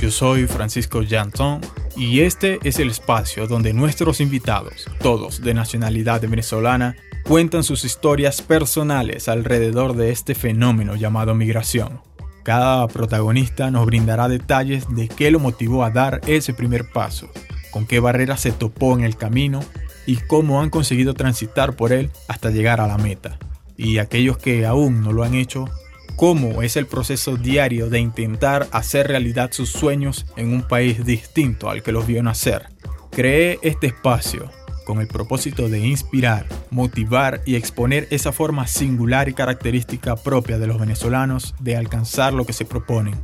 Yo soy Francisco Janton y este es el espacio donde nuestros invitados, todos de nacionalidad venezolana, cuentan sus historias personales alrededor de este fenómeno llamado migración. Cada protagonista nos brindará detalles de qué lo motivó a dar ese primer paso, con qué barreras se topó en el camino y cómo han conseguido transitar por él hasta llegar a la meta. Y aquellos que aún no lo han hecho, cómo es el proceso diario de intentar hacer realidad sus sueños en un país distinto al que los vio nacer. Creé este espacio con el propósito de inspirar, motivar y exponer esa forma singular y característica propia de los venezolanos de alcanzar lo que se proponen,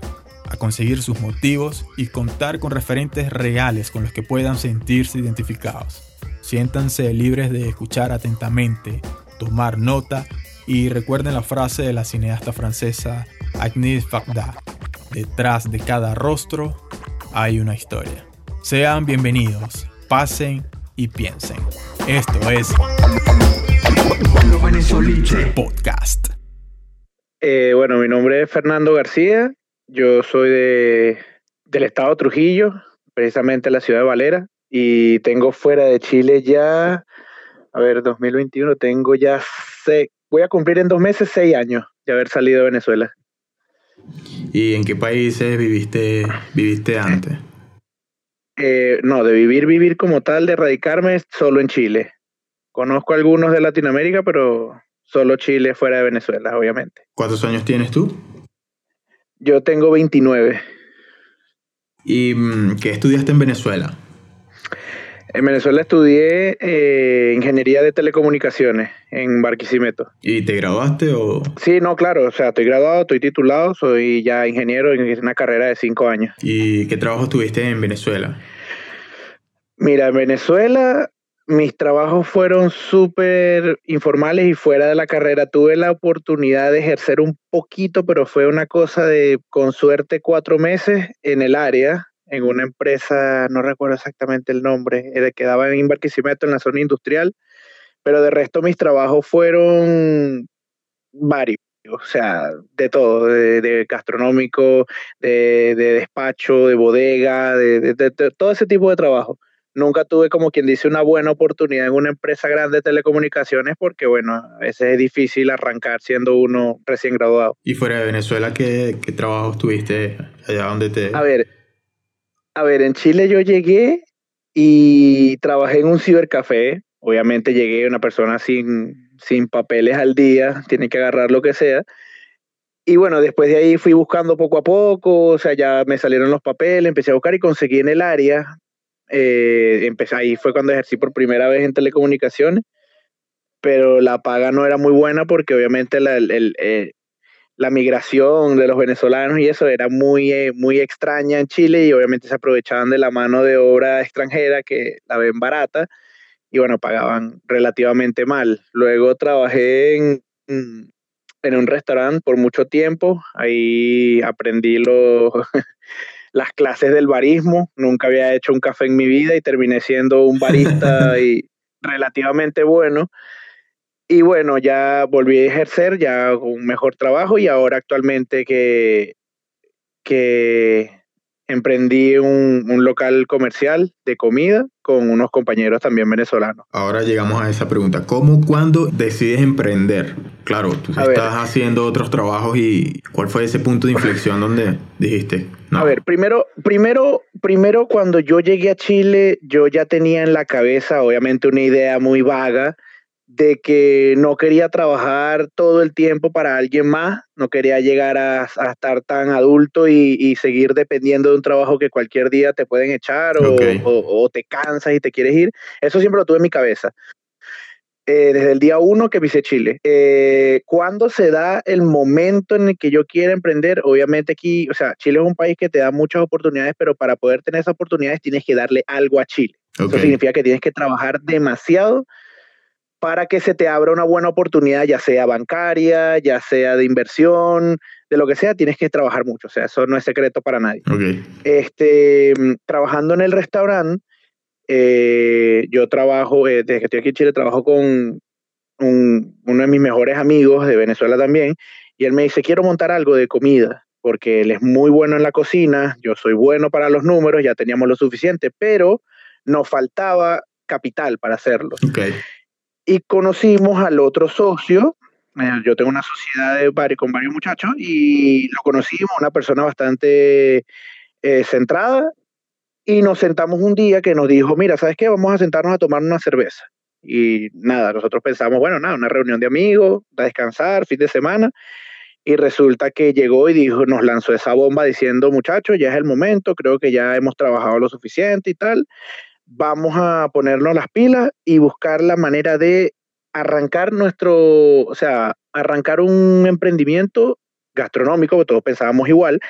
a conseguir sus motivos y contar con referentes reales con los que puedan sentirse identificados. Siéntanse libres de escuchar atentamente, tomar nota y recuerden la frase de la cineasta francesa Agnès Varda, detrás de cada rostro hay una historia. Sean bienvenidos, pasen y piensen. Esto es Podcast. Eh, bueno, mi nombre es Fernando García, yo soy de, del estado Trujillo, precisamente la ciudad de Valera, y tengo fuera de Chile ya, a ver, 2021, tengo ya voy a cumplir en dos meses seis años de haber salido de Venezuela. ¿Y en qué países viviste, viviste antes? Eh, no, de vivir, vivir como tal, de radicarme solo en Chile. Conozco algunos de Latinoamérica, pero solo Chile fuera de Venezuela, obviamente. ¿Cuántos años tienes tú? Yo tengo 29. ¿Y mm, qué estudiaste en Venezuela? En Venezuela estudié eh, ingeniería de telecomunicaciones en Barquisimeto. ¿Y te graduaste o...? Sí, no, claro. O sea, estoy graduado, estoy titulado, soy ya ingeniero en una carrera de cinco años. ¿Y qué trabajo tuviste en Venezuela? Mira, en Venezuela mis trabajos fueron súper informales y fuera de la carrera. Tuve la oportunidad de ejercer un poquito, pero fue una cosa de, con suerte, cuatro meses en el área en una empresa, no recuerdo exactamente el nombre, eh, quedaba en Barquisimeto, en la zona industrial, pero de resto mis trabajos fueron varios, o sea, de todo, de, gastronómico, de, despacho, de bodega, de, todo ese tipo de trabajo. Nunca tuve, como quien dice, una buena oportunidad en una empresa grande de telecomunicaciones porque, bueno, a veces es difícil arrancar siendo uno recién graduado. ¿Y fuera de Venezuela qué, qué trabajos tuviste allá donde te...? A ver, a ver, en Chile yo llegué y trabajé en un cibercafé. Obviamente llegué una persona sin, sin papeles al día, tiene que agarrar lo que sea. Y bueno, después de ahí fui buscando poco a poco, o sea, ya me salieron los papeles, empecé a buscar y conseguí en el área. Eh, empecé, ahí fue cuando ejercí por primera vez en telecomunicaciones, pero la paga no era muy buena porque obviamente la, el, eh, la migración de los venezolanos y eso era muy, eh, muy extraña en Chile y obviamente se aprovechaban de la mano de obra extranjera que la ven barata y bueno, pagaban relativamente mal. Luego trabajé en, en un restaurante por mucho tiempo, ahí aprendí los, las clases del barismo, nunca había hecho un café en mi vida y terminé siendo un barista y relativamente bueno. Y bueno, ya volví a ejercer ya un mejor trabajo y ahora actualmente que, que emprendí un, un, local comercial de comida con unos compañeros también venezolanos. Ahora llegamos a esa pregunta. ¿Cómo, cuándo decides emprender? Claro, tú estás haciendo otros trabajos y ¿cuál fue ese punto de inflexión donde dijiste? A ver, primero, primero, primero cuando yo llegué a Chile, yo ya tenía en la cabeza obviamente una idea muy vaga de que no quería trabajar todo el tiempo para alguien más, no quería llegar a, estar tan adulto y, seguir dependiendo de un trabajo que cualquier día te pueden echar o, te cansas y te quieres ir. Eso siempre lo tuve en mi cabeza. Eh, desde el día uno que pisé Chile. Eh, ¿Cuándo se da el momento en el que yo quiera emprender? Obviamente aquí, o sea, Chile es un país que te da muchas oportunidades, pero para poder tener esas oportunidades tienes que darle algo a Chile. Eso significa que tienes que trabajar demasiado para que se te abra una buena oportunidad, ya sea bancaria, ya sea de inversión, de lo que sea, tienes que trabajar mucho. O sea, eso no es secreto para nadie. Este, trabajando en el restaurante, eh, yo trabajo, eh, desde que estoy aquí en Chile, trabajo con uno de mis mejores amigos de Venezuela también. Y él me dice, quiero montar algo de comida, porque él es muy bueno en la cocina, yo soy bueno para los números, ya teníamos lo suficiente, pero nos faltaba capital para hacerlo. Okay. Y conocimos al otro socio, eh, yo tengo una sociedad de, con varios muchachos, y lo conocimos, una persona bastante eh, centrada, y nos sentamos un día que nos dijo, mira, ¿sabes qué? Vamos a sentarnos a tomar una cerveza. Y nada, nosotros pensamos, bueno, nada, una reunión de amigos, a descansar, fin de semana. Y resulta que llegó y dijo, nos lanzó esa bomba diciendo, muchachos, ya es el momento, creo que ya hemos trabajado lo suficiente y tal. Vamos a ponernos las pilas y buscar la manera de arrancar nuestro, o sea, arrancar un emprendimiento gastronómico, que todos pensábamos igual,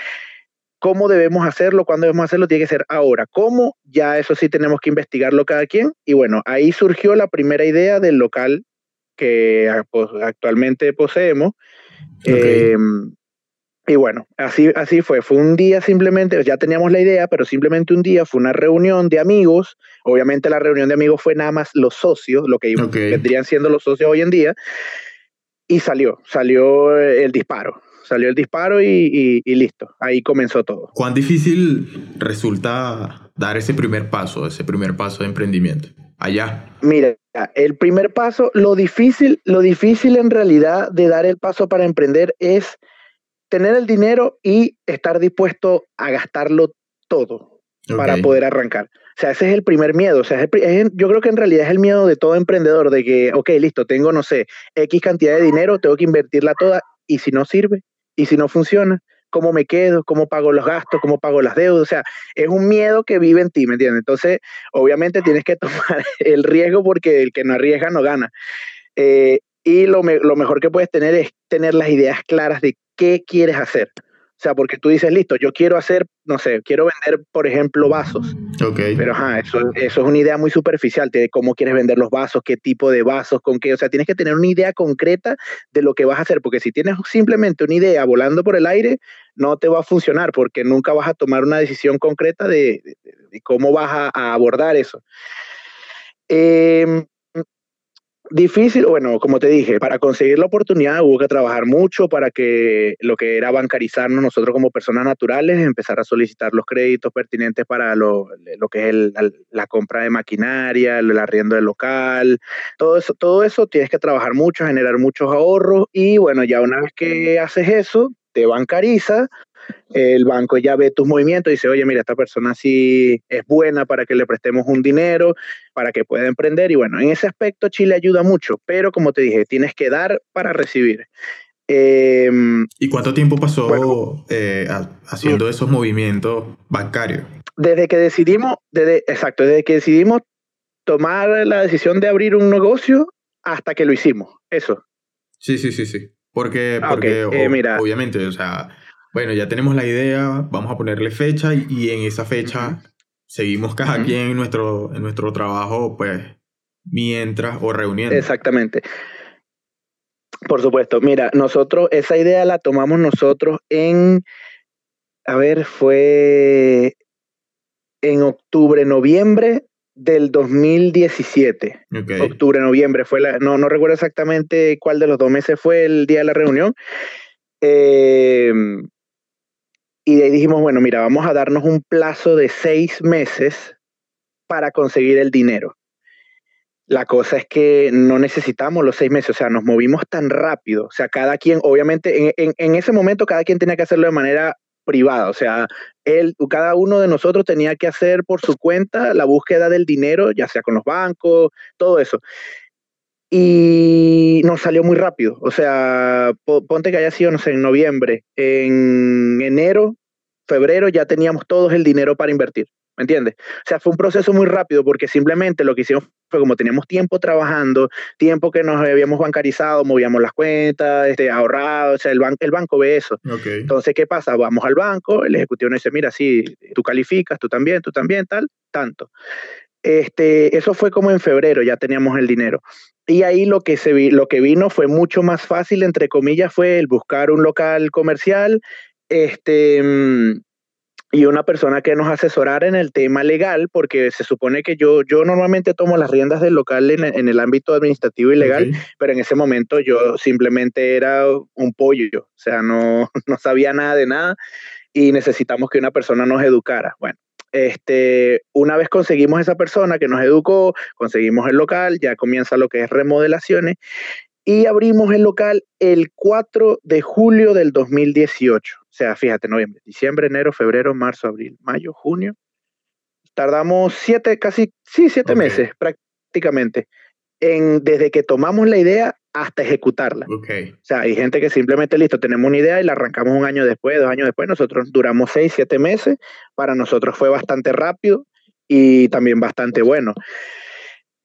¿Cómo debemos hacerlo? ¿Cuándo debemos hacerlo? Tiene que ser ahora. ¿Cómo? Ya eso sí tenemos que investigarlo cada quien. Y bueno, ahí surgió la primera idea del local que actualmente poseemos. Em, y bueno, así, así fue. Fue un día simplemente, ya teníamos la idea, pero simplemente un día fue una reunión de amigos. Obviamente la reunión de amigos fue nada más los socios, lo que vendrían siendo los socios hoy en día. Y salió, salió el disparo salió el disparo y, listo, ahí comenzó todo. ¿Cuán difícil resulta dar ese primer paso, ese primer paso de emprendimiento? Allá. Mira, el primer paso, lo difícil, lo difícil en realidad de dar el paso para emprender es tener el dinero y estar dispuesto a gastarlo todo para poder arrancar. O sea, ese es el primer miedo. O sea, yo creo que en realidad es el miedo de todo emprendedor, de que, ok, listo, tengo, no sé, X cantidad de dinero, tengo que invertirla toda, y si no sirve, y si no funciona, ¿cómo me quedo? ¿Cómo pago los gastos? ¿Cómo pago las deudas? O sea, es un miedo que vive en ti, ¿me entiendes? Entonces, obviamente tienes que tomar el riesgo porque el que no arriesga no gana. Eh, y lo, lo mejor que puedes tener es tener las ideas claras de qué quieres hacer. O sea, porque tú dices, listo, yo quiero hacer, no sé, quiero vender, por ejemplo, vasos. Ok. Pero ajá, eso, eso es una idea muy superficial de cómo quieres vender los vasos, qué tipo de vasos, con qué. O sea, tienes que tener una idea concreta de lo que vas a hacer, porque si tienes simplemente una idea volando por el aire, no te va a funcionar, porque nunca vas a tomar una decisión concreta de, cómo vas a, a abordar eso. Eh, Difícil, bueno, como te dije, para conseguir la oportunidad hubo que trabajar mucho para que lo que era bancarizarnos nosotros como personas naturales, empezar a solicitar los créditos pertinentes para lo, que es la compra de maquinaria, el arriendo del local, todo eso, todo eso tienes que trabajar mucho, generar muchos ahorros y bueno, ya una vez que haces eso, te bancariza, el banco ya ve tus movimientos y dice, oye, mira, esta persona sí es buena para que le prestemos un dinero, para que pueda emprender. Y bueno, en ese aspecto Chile ayuda mucho, pero como te dije, tienes que dar para recibir. Em, ¿Y cuánto tiempo pasó eh, haciendo esos movimientos bancarios? Desde que decidimos, desde, exacto, desde que decidimos tomar la decisión de abrir un negocio hasta que lo hicimos, eso. Sí, sí, sí, sí. Porque, ah, porque eh, mira, obviamente, o sea, bueno, ya tenemos la idea, vamos a ponerle fecha y, en esa fecha seguimos cada quien en nuestro, en nuestro trabajo, pues, mientras o reuniendo. Exactamente. Por supuesto, mira, nosotros, esa idea la tomamos nosotros en, a ver, fue en octubre, noviembre del 2017. Octubre, noviembre fue la, no, no recuerdo exactamente cuál de los dos meses fue el día de la reunión. Eh, y de ahí dijimos, bueno, mira, vamos a darnos un plazo de seis meses para conseguir el dinero. La cosa es que no necesitamos los seis meses, o sea, nos movimos tan rápido. O sea, cada quien, obviamente, en, ese momento cada quien tenía que hacerlo de manera privada. O sea, él, cada uno de nosotros tenía que hacer por su cuenta la búsqueda del dinero, ya sea con los bancos, todo eso. Y nos salió muy rápido. O sea, ponte que haya sido, no sé, en noviembre. En enero, febrero ya teníamos todos el dinero para invertir. ¿Me entiendes? O sea, fue un proceso muy rápido porque simplemente lo que hicimos fue como teníamos tiempo trabajando, tiempo que nos habíamos bancarizado, movíamos las cuentas, este, ahorrado, o sea, el, el banco ve eso. Entonces, ¿qué pasa? Vamos al banco, el ejecutivo nos dice, mira, sí, tú calificas, tú también, tú también, tal, tanto. Este, eso fue como en febrero, ya teníamos el dinero. Y ahí lo que, se vi, lo que vino fue mucho más fácil, entre comillas, fue el buscar un local comercial, este, mm, y una persona que nos asesorara en el tema legal, porque se supone que yo, yo normalmente tomo las riendas del local en, el ámbito administrativo y legal, pero en ese momento yo simplemente era un pollo, o sea, no, no sabía nada de nada y necesitamos que una persona nos educara. Bueno, este, una vez conseguimos esa persona que nos educó, conseguimos el local, ya comienza lo que es remodelaciones y abrimos el local el 4 de julio del 2018. O sea, fíjate, noviembre, diciembre, enero, febrero, marzo, abril, mayo, junio. Tardamos siete, casi, sí, siete meses prácticamente, en, desde que tomamos la idea hasta ejecutarla. Okay. O sea, hay gente que simplemente, listo, tenemos una idea y la arrancamos un año después, dos años después. Nosotros duramos seis, siete meses. Para nosotros fue bastante rápido y también bastante bueno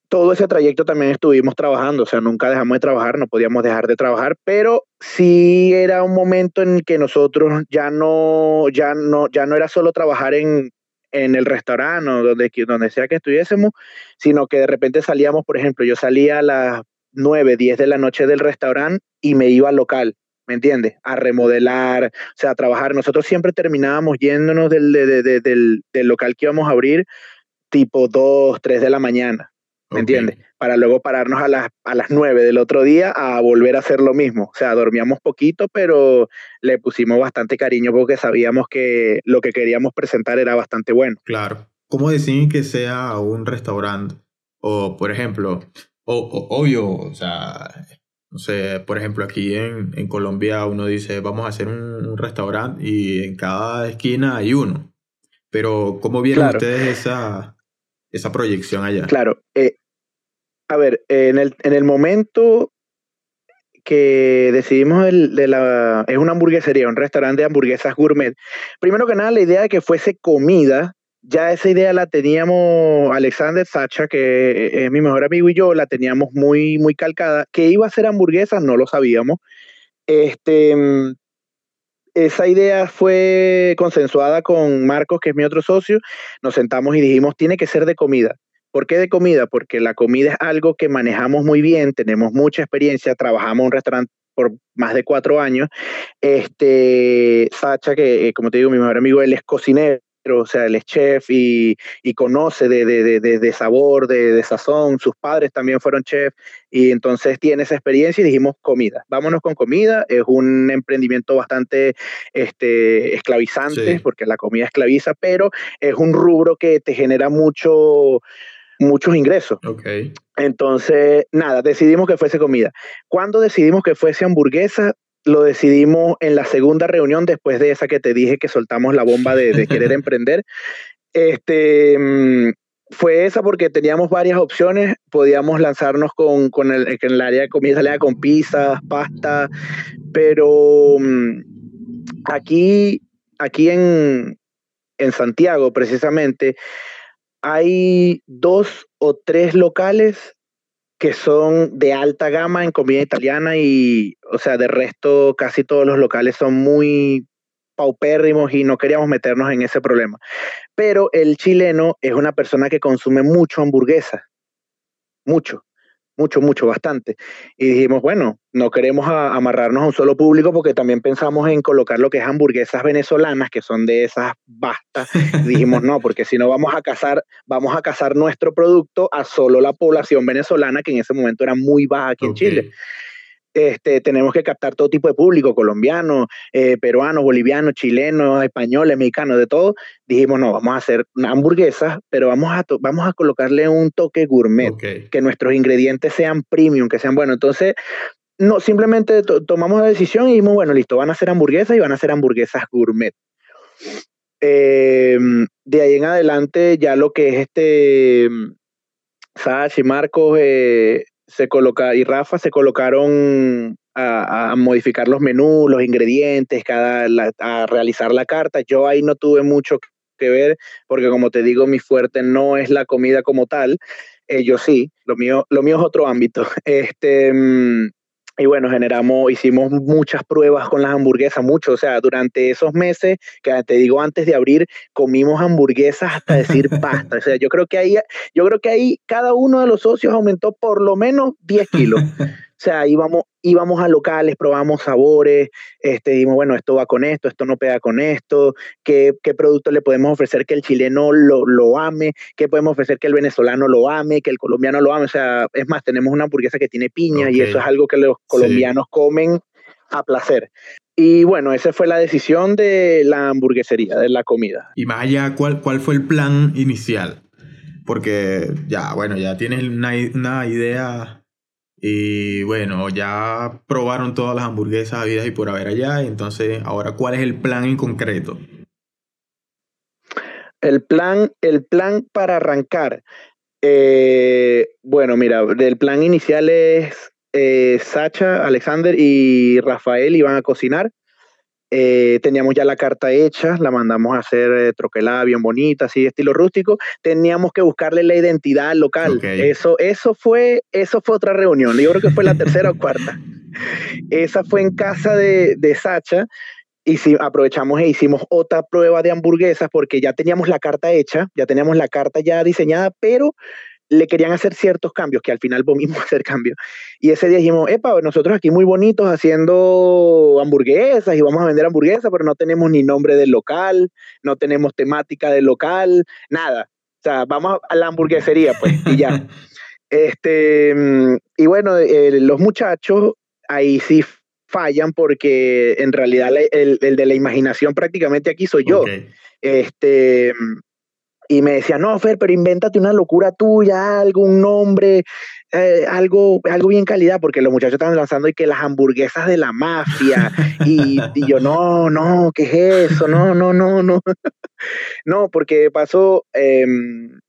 todo ese trayecto también estuvimos trabajando, o sea, nunca dejamos de trabajar, no podíamos dejar de trabajar, pero sí era un momento en que nosotros ya no, ya no, ya no era solo trabajar en, en el restaurante o donde, donde sea que estuviésemos, sino que de repente salíamos, por ejemplo, yo salía a las 9, 10 de la noche del restaurante y me iba al local, ¿me entiendes? A remodelar, o sea, a trabajar. Nosotros siempre terminábamos yéndonos del, del, del local que íbamos a abrir tipo 2, 3 de la mañana. ¿me entiendes? Para luego pararnos a las, a las 9 del otro día a volver a hacer lo mismo. O sea, dormíamos poquito, pero le pusimos bastante cariño porque sabíamos que lo que queríamos presentar era bastante bueno. Claro. ¿Cómo deciden que sea un restaurante? O, por ejemplo, o, obvio, o sea, no sé, por ejemplo, aquí en, en Colombia uno dice, vamos a hacer un, restaurante y en cada esquina hay uno. Pero, ¿cómo vieron ustedes esa, esa proyección allá? Claro. Eh, a ver, en el, en el momento que decidimos el, de la... Es una hamburguesería, un restaurante de hamburguesas gourmet. Primero que nada, la idea de que fuese comida, ya esa idea la teníamos Alexander Sacha, que es mi mejor amigo y yo, la teníamos muy, muy calcada. Que iba a ser hamburguesas, no lo sabíamos. Este, esa idea fue consensuada con Marcos, que es mi otro socio. Nos sentamos y dijimos, tiene que ser de comida. ¿Por qué de comida? Porque la comida es algo que manejamos muy bien, tenemos mucha experiencia, trabajamos en un restaurante por más de cuatro años. Este, Sacha, que eh, como te digo, mi mejor amigo, él es cocinero o sea, él es chef y, conoce de, sabor, de, sazón, sus padres también fueron chef y entonces tiene esa experiencia y dijimos comida, vámonos con comida, es un emprendimiento bastante este, esclavizante porque la comida esclaviza, pero es un rubro que te genera mucho muchos ingresos. Okay. Entonces, nada, decidimos que fuese comida. Cuando decidimos que fuese hamburguesa, lo decidimos en la segunda reunión después de esa que te dije que soltamos la bomba de, querer emprender. Este, mm, fue esa porque teníamos varias opciones. Podíamos lanzarnos con, con el, el, área de comida, con pizzas, pasta, pero mm, aquí, aquí en, en Santiago precisamente hay dos o tres locales que son de alta gama en comida italiana y, o sea, de resto casi todos los locales son muy paupérrimos y no queríamos meternos en ese problema. Pero el chileno es una persona que consume mucho hamburguesa, mucho mucho, mucho, bastante. Y dijimos, bueno, no queremos amarrarnos a un solo público porque también pensamos en colocar lo que es hamburguesas venezolanas, que son de esas bastas. dijimos, no, porque si no vamos a casar, vamos a casar nuestro producto a solo la población venezolana, que en ese momento era muy baja aquí en Chile. Este, tenemos que captar todo tipo de público, colombiano, eh, peruano, boliviano, chileno, español, mexicano, de todo. Dijimos, no, vamos a hacer una hamburguesa, pero vamos a, vamos a colocarle un toque gourmet, que nuestros ingredientes sean premium, que sean buenos. Entonces, no, simplemente tomamos la decisión y dijimos, bueno, listo, van a hacer hamburguesas y van a ser hamburguesas gourmet. Em, de ahí en adelante, ya lo que es este Sash y Marcos eh, se coloca, y Rafa se colocaron a, modificar los menús, los ingredientes, cada, a realizar la carta. Yo ahí no tuve mucho que ver, porque como te digo, mi fuerte no es la comida como tal. yo sí, lo mío, lo mío es otro ámbito. Este, mm, y bueno, generamos, hicimos muchas pruebas con las hamburguesas, mucho, o sea, durante esos meses, que te digo antes de abrir, comimos hamburguesas hasta decir pasta. O sea, yo creo que ahí, yo creo que ahí cada uno de los socios aumentó por lo menos 10 kilos. O sea, íbamos, íbamos a locales, probamos sabores, este, dijimos, bueno, esto va con esto, esto no pega con esto, qué, qué producto le podemos ofrecer que el chileno lo, lo ame, qué podemos ofrecer que el venezolano lo ame, que el colombiano lo ame. O sea, es más, tenemos una hamburguesa que tiene piña y eso es algo que los colombianos comen a placer. Y bueno, esa fue la decisión de la hamburguesería, de la comida. Y más allá, ¿cuál, ¿cuál fue el plan inicial? Porque ya, bueno, ya tienes una, una idea y bueno, ya probaron todas las hamburguesas habidas y por haber allá. Entonces, ahora, ¿cuál es el plan en concreto? El plan, el plan para arrancar. eh, bueno, mira, el plan inicial es eh, Sacha, Alexander y Rafael iban a cocinar. Eh, teníamos ya la carta hecha, la mandamos a hacer eh, troquelada bien bonita, así estilo rústico. Teníamos que buscarle la identidad al local. Ok. Eso, eso fue, eso fue otra reunión. Yo creo que fue la tercera o cuarta. Esa fue en casa de, de Sacha y si aprovechamos e hicimos otra prueba de hamburguesas porque ya teníamos la carta hecha, ya teníamos la carta ya diseñada, pero le querían hacer ciertos cambios, que al final volvimos a hacer cambios. Y ese día dijimos, epa, nosotros aquí muy bonitos haciendo hamburguesas y vamos a vender hamburguesas, pero no tenemos ni nombre del local, no tenemos temática del local, nada. O sea, vamos a la hamburguesería, pues, y ya. Este, y bueno, eh, los muchachos ahí sí fallan porque en realidad el, el de la imaginación prácticamente aquí soy yo. Este, y me decía, no, Fer, pero invéntate una locura tuya, algún nombre, eh, algo, algo bien calidad, porque los muchachos estaban lanzando y que las hamburguesas de la mafia. y, yo, no, no, ¿qué es eso? No, no, no, no. no, porque pasó. em,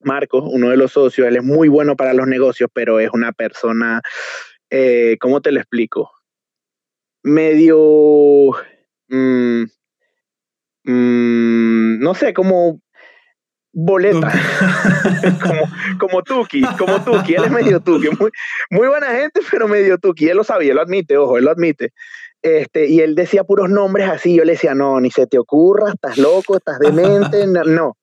Marcos, uno de los socios, él es muy bueno para los negocios, pero es una persona, eh, ¿cómo te lo explico? Medio, mm, mm, no sé, como boleta, como, como Tuki, como Tuki, él es medio Tuki, muy, muy buena gente, pero medio Tuki, él lo sabía, él lo admite, ojo, él lo admite. Este, y él decía puros nombres así, yo le decía, no, ni se te ocurra, estás loco, estás demente, no. no.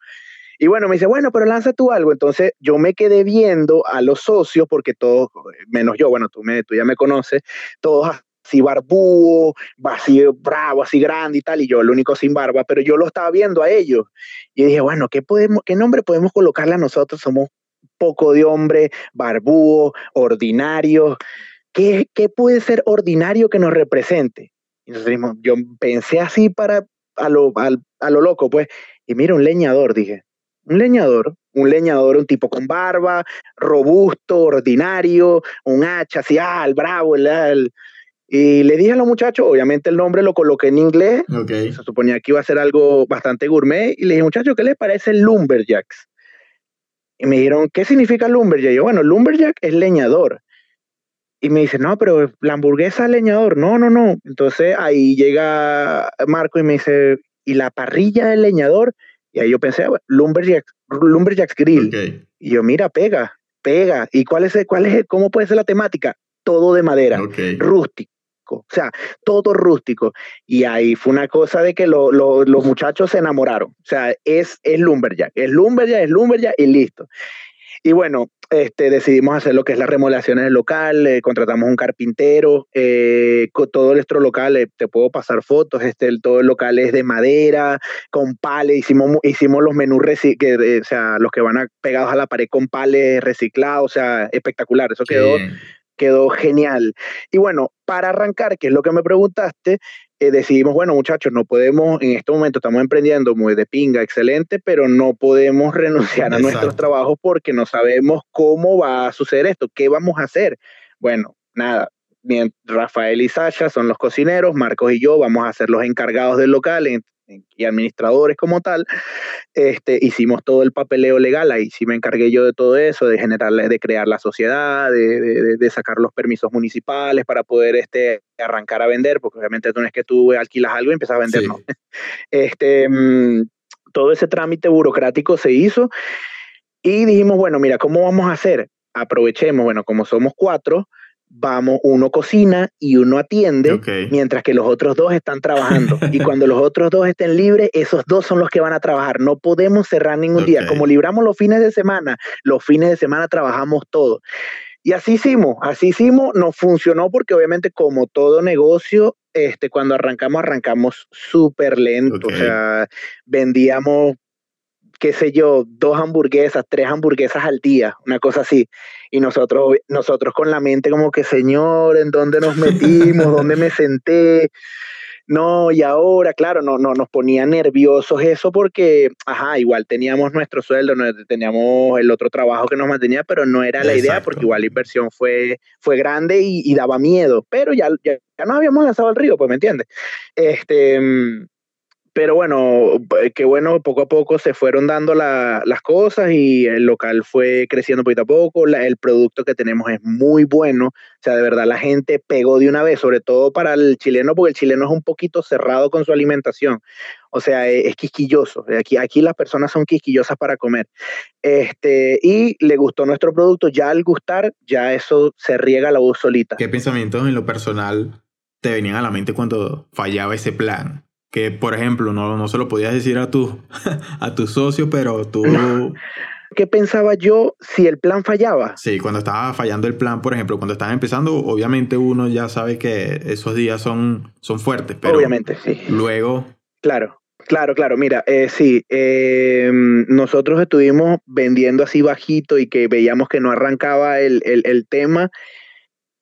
Y bueno, me dice, bueno, pero lanza tú algo. Entonces yo me quedé viendo a los socios, porque todos, menos yo, bueno, tú, me, tú ya me conoces, todos así barbúo, así bravo, así grande y tal, y yo el único sin barba, pero yo lo estaba viendo a ellos. Y dije, bueno, ¿qué, podemos, qué nombre podemos colocarle a nosotros? Somos poco de hombre, barbúo, ordinario. ¿Qué, ¿Qué puede ser ordinario que nos represente? Dijimos, yo pensé así para a lo, a, a lo loco, pues, y mira, un leñador, dije, un leñador, un leñador, un tipo con barba, robusto, ordinario, un hacha, así, ah, el bravo, el, el, y le dije a los muchachos, obviamente el nombre lo coloqué en inglés, se suponía que iba a ser algo bastante gourmet, y le dije, muchachos, ¿qué les parece Lumberjacks? Y me dijeron, ¿qué significa Lumberjack? Y yo, bueno, Lumberjack es leñador. Y me dice, no, pero la hamburguesa es leñador. No, no, no. Entonces ahí llega Marco y me dice, ¿y la parrilla del leñador? Y ahí yo pensé, bueno, Lumberjacks, Lumberjacks Grill. Y yo, mira, pega, pega. ¿Y cuál es, cuál es, cómo puede ser la temática? Todo de madera rústico, o sea, todo rústico. Y ahí fue una cosa de que lo- lo- los muchachos se enamoraron. O sea, es, es Lumberjack, es Lumberjack, es Lumberjack y listo. Y bueno, este, decidimos hacer lo que es las remodelaciones del local, eh, contratamos un carpintero, eh, todo nuestro local, eh, te puedo pasar fotos, este, el- todo el local es de madera, con pales, hicimos, hicimos los menús, que, o sea, los que van a- pegados a la pared con pales reciclados, o sea, espectacular, eso quedó. Quedó genial. Y bueno, para arrancar, que es lo que me preguntaste, eh, decidimos, bueno, muchachos, no podemos, en este momento estamos emprendiendo muy de pinga, excelente, pero no podemos renunciar a nuestros trabajos porque no sabemos cómo va a suceder esto, qué vamos a hacer. Bueno, nada. Rafael y Sasha son los cocineros, Marcos y yo vamos a ser los encargados del local y administradores como tal. Este, hicimos todo el papeleo legal, ahí sí me encargué yo de todo eso, de generar, de crear la sociedad, de, de- de sacar los permisos municipales para poder este, arrancar a vender, porque obviamente no es que tú alquilas algo y empiezas a vender, Sí. no. Este, mm, todo ese trámite burocrático se hizo y dijimos, bueno, mira, ¿cómo vamos a hacer? Aprovechemos, bueno, como somos cuatro, vamos, uno cocina y uno atiende, mientras que los otros dos están trabajando. y cuando los otros dos estén libres, esos dos son los que van a trabajar. No podemos cerrar ningún día. Como libramos los fines de semana, los fines de semana trabajamos todo. Y así hicimos, así hicimos, nos funcionó porque obviamente como todo negocio, este, cuando arrancamos, arrancamos súper lento, o sea, vendíamos, qué sé yo, dos hamburguesas, tres hamburguesas al día, una cosa así. Y nosotros, nosotros con la mente como que, señor, ¿en dónde nos metimos? ¿Dónde me senté? no, y ahora, claro, no, no, nos ponía nerviosos eso porque, ajá, igual teníamos nuestro sueldo, teníamos el otro trabajo que nos mantenía, pero no era la idea porque igual la inversión fue, fue grande y, daba miedo, pero ya, ya, ya, nos habíamos lanzado al río, pues, ¿me entiendes? Este, mm, pero bueno, eh, qué bueno, poco a poco se fueron dando las cosas y el local fue creciendo poquito a poco, el producto que tenemos es muy bueno, o sea, de verdad la gente pegó de una vez, sobre todo para el chileno, porque el chileno es un poquito cerrado con su alimentación, o sea, e, es, quisquilloso, aquí, aquí las personas son quisquillosas para comer, este, y le gustó nuestro producto, ya al gustar, ya eso se riega la voz solita. ¿Qué pensamientos en lo personal te venían a la mente cuando fallaba ese plan? Que por ejemplo no, no se lo podías decir a tu, a tu socio, pero tú... ¿Qué pensaba yo si el plan fallaba? Sí, cuando estaba fallando el plan, por ejemplo, cuando estás empezando, obviamente uno ya sabe que esos días son, son fuertes, pero obviamente, sí. luego... Claro, Claro, claro, mira, eh, sí, eh, nosotros estuvimos vendiendo así bajito y que veíamos que no arrancaba el, el tema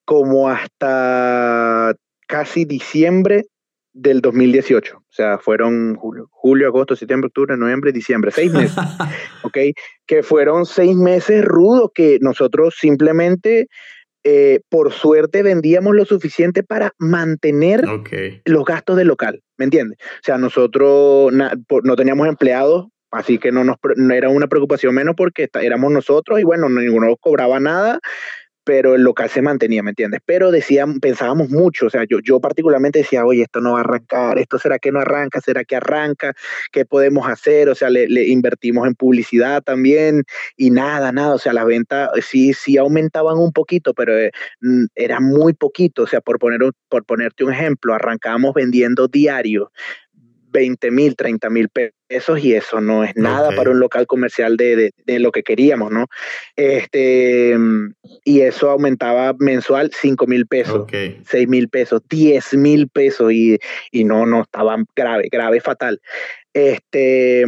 como hasta casi diciembre del 2018. O sea, fueron julio, julio, agosto, septiembre, octubre, noviembre, diciembre, seis meses. ¿Ok? Que fueron seis meses rudos que nosotros simplemente, eh, por suerte, vendíamos lo suficiente para mantener los gastos del local. ¿Me entiendes? O sea, nosotros no teníamos empleados. Así que no nos no era una preocupación menos porque éramos nosotros y bueno, ninguno cobraba nada, pero el local se mantenía, ¿me entiendes? Pero decíamos, pensábamos mucho, o sea, yo, yo particularmente decía, oye, esto no va a arrancar, esto será que no arranca, será que arranca, ¿qué podemos hacer? O sea, le, invertimos en publicidad también y nada, nada, o sea, las ventas sí, sí aumentaban un poquito, pero eh, era muy poquito, o sea, por, poner, por ponerte un ejemplo, arrancábamos vendiendo diario 20 mil, 30 mil pesos y eso no es nada para un local comercial de, lo que queríamos, ¿no? Este, y eso aumentaba mensual 5 mil pesos, 6 mil pesos, 10 mil pesos y, no, no, estaba grave, grave, fatal. Este,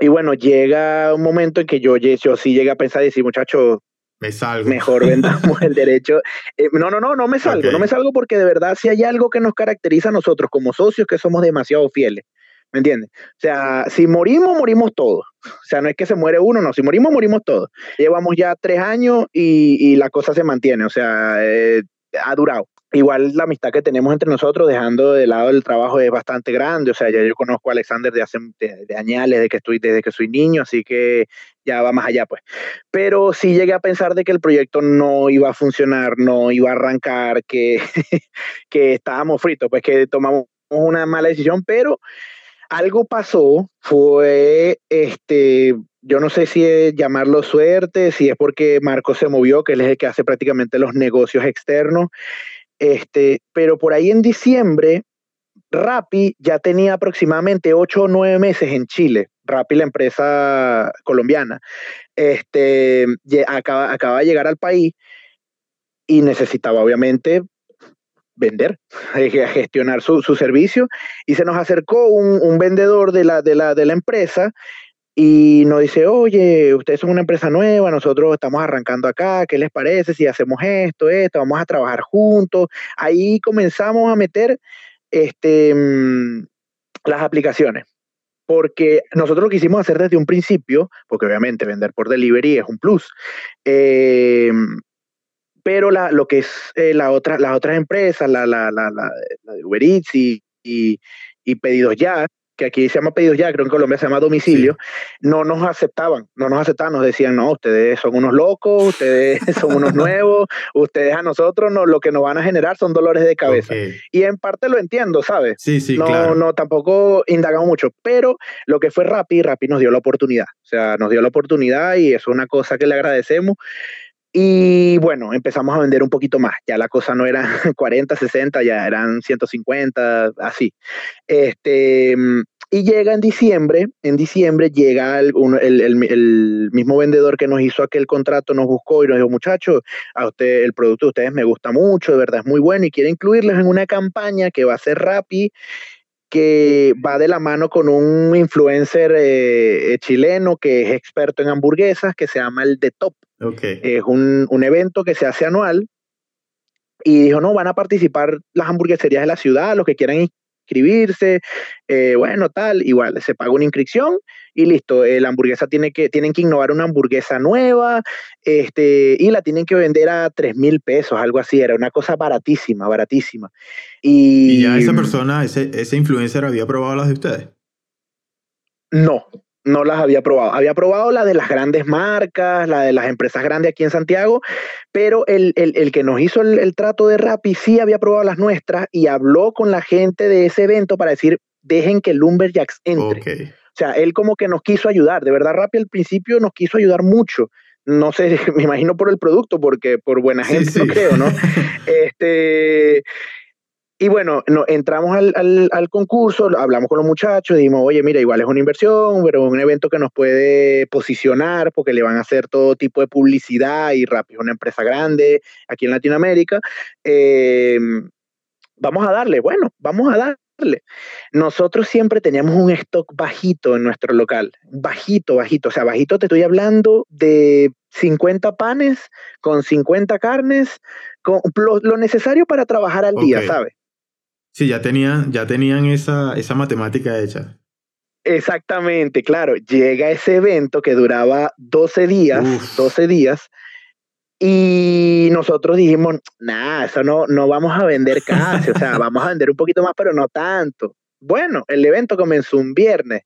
y bueno, llega un momento en que yo, yo sí llegué a pensar y decir, muchachos, me salgo. Mejor vendamos el derecho. Eh, no, no, no, no me salgo. No me salgo porque de verdad si hay algo que nos caracteriza a nosotros como socios que somos demasiado fieles. ¿Me entiendes? O sea, si morimos, morimos todos. O sea, no es que se muere uno, no. Si morimos, morimos todos. Llevamos ya tres años y, la cosa se mantiene. O sea, eh, ha durado igual la amistad que tenemos entre nosotros, dejando de lado el trabajo, es bastante grande. O sea, ya yo conozco a Alexander de hace de, años, desde que estoy, desde que soy niño, así que ya va más allá, pues. Pero sí llegué a pensar de que el proyecto no iba a funcionar, no iba a arrancar, que, que estábamos fritos, pues que tomamos una mala decisión, pero algo pasó, fue este, yo no sé si es llamarlo suerte, si es porque Marco se movió, que él es el que hace prácticamente los negocios externos, este, pero por ahí en diciembre, Rappi ya tenía aproximadamente ocho o nueve meses en Chile. Rappi, la empresa colombiana, este, acaba, acaba de llegar al país y necesitaba obviamente vender, gestionar su, su, servicio y se nos acercó un, un vendedor de la, de, la, de la empresa y nos dice, oye, ustedes son una empresa nueva, nosotros estamos arrancando acá, ¿qué les parece si hacemos esto, esto, vamos a trabajar juntos? Ahí comenzamos a meter este, mm, las aplicaciones, porque nosotros lo quisimos hacer desde un principio, porque obviamente vender por delivery es un plus. Eh, pero lo que es eh, la otra, las otras empresas, la, la, la, la de Uber Eats y, y, y Pedidos Ya, que aquí se llama pedidos ya, creo que en Colombia se llama domicilio, no nos aceptaban, no nos aceptaban, nos decían, no, ustedes son unos locos, ustedes son unos nuevos, ustedes a nosotros no, lo que nos van a generar son dolores de cabeza. Y en parte lo entiendo, ¿sabes? Sí, sí, no, claro. No, tampoco indagamos mucho, pero lo que fue Rappi, Rappi nos dio la oportunidad, o sea, nos dio la oportunidad y eso es una cosa que le agradecemos. Y bueno, empezamos a vender un poquito más. Ya la cosa no era 40, 60, ya eran 150, así. Este, Y llega en diciembre, en diciembre llega el, mismo vendedor que nos hizo aquel contrato, nos buscó y nos dijo, muchachos, a usted el producto de ustedes me gusta mucho, de verdad es muy bueno y quiere incluirles en una campaña que va a ser Rappi que va de la mano con un influencer eh, eh, chileno que es experto en hamburguesas, que se llama el The Top. Es un, un, evento que se hace anual. Y dijo, no, van a participar las hamburgueserías de la ciudad, los que quieran inscribirse, eh, bueno, tal, igual, se paga una inscripción y listo, eh, la hamburguesa tiene que, tienen que innovar una hamburguesa nueva, este, y la tienen que vender a 3 mil pesos, algo así, era una cosa baratísima, baratísima. Y, ya esa persona, ese, ese influencer había probado las de ustedes. No, no las había probado. Había probado la de las grandes marcas, la de las empresas grandes aquí en Santiago, pero el, que nos hizo el, trato de Rappi sí había probado las nuestras y habló con la gente de ese evento para decir, dejen que Lumberjacks entre. O sea, él como que nos quiso ayudar. De verdad, Rappi al principio nos quiso ayudar mucho. No sé, me imagino por el producto, porque por buena gente no creo, ¿no? este, y bueno, no, entramos al, al, concurso, hablamos con los muchachos, dijimos, oye, mira, igual es una inversión, pero un evento que nos puede posicionar porque le van a hacer todo tipo de publicidad y rápido, una empresa grande aquí en Latinoamérica. Em, vamos a darle, bueno, vamos a darle. Nosotros siempre teníamos un stock bajito en nuestro local, bajito, bajito, o sea, bajito te estoy hablando de 50 panes con 50 carnes, con lo, necesario para trabajar al día, ¿sabes? Sí, ya tenían, ya tenían esa, esa matemática hecha. Exactamente, claro. Llega ese evento que duraba 12 días, 12 días, y nosotros dijimos, nada, eso no, no vamos a vender casi, o sea, vamos a vender un poquito más, pero no tanto. Bueno, el evento comenzó un viernes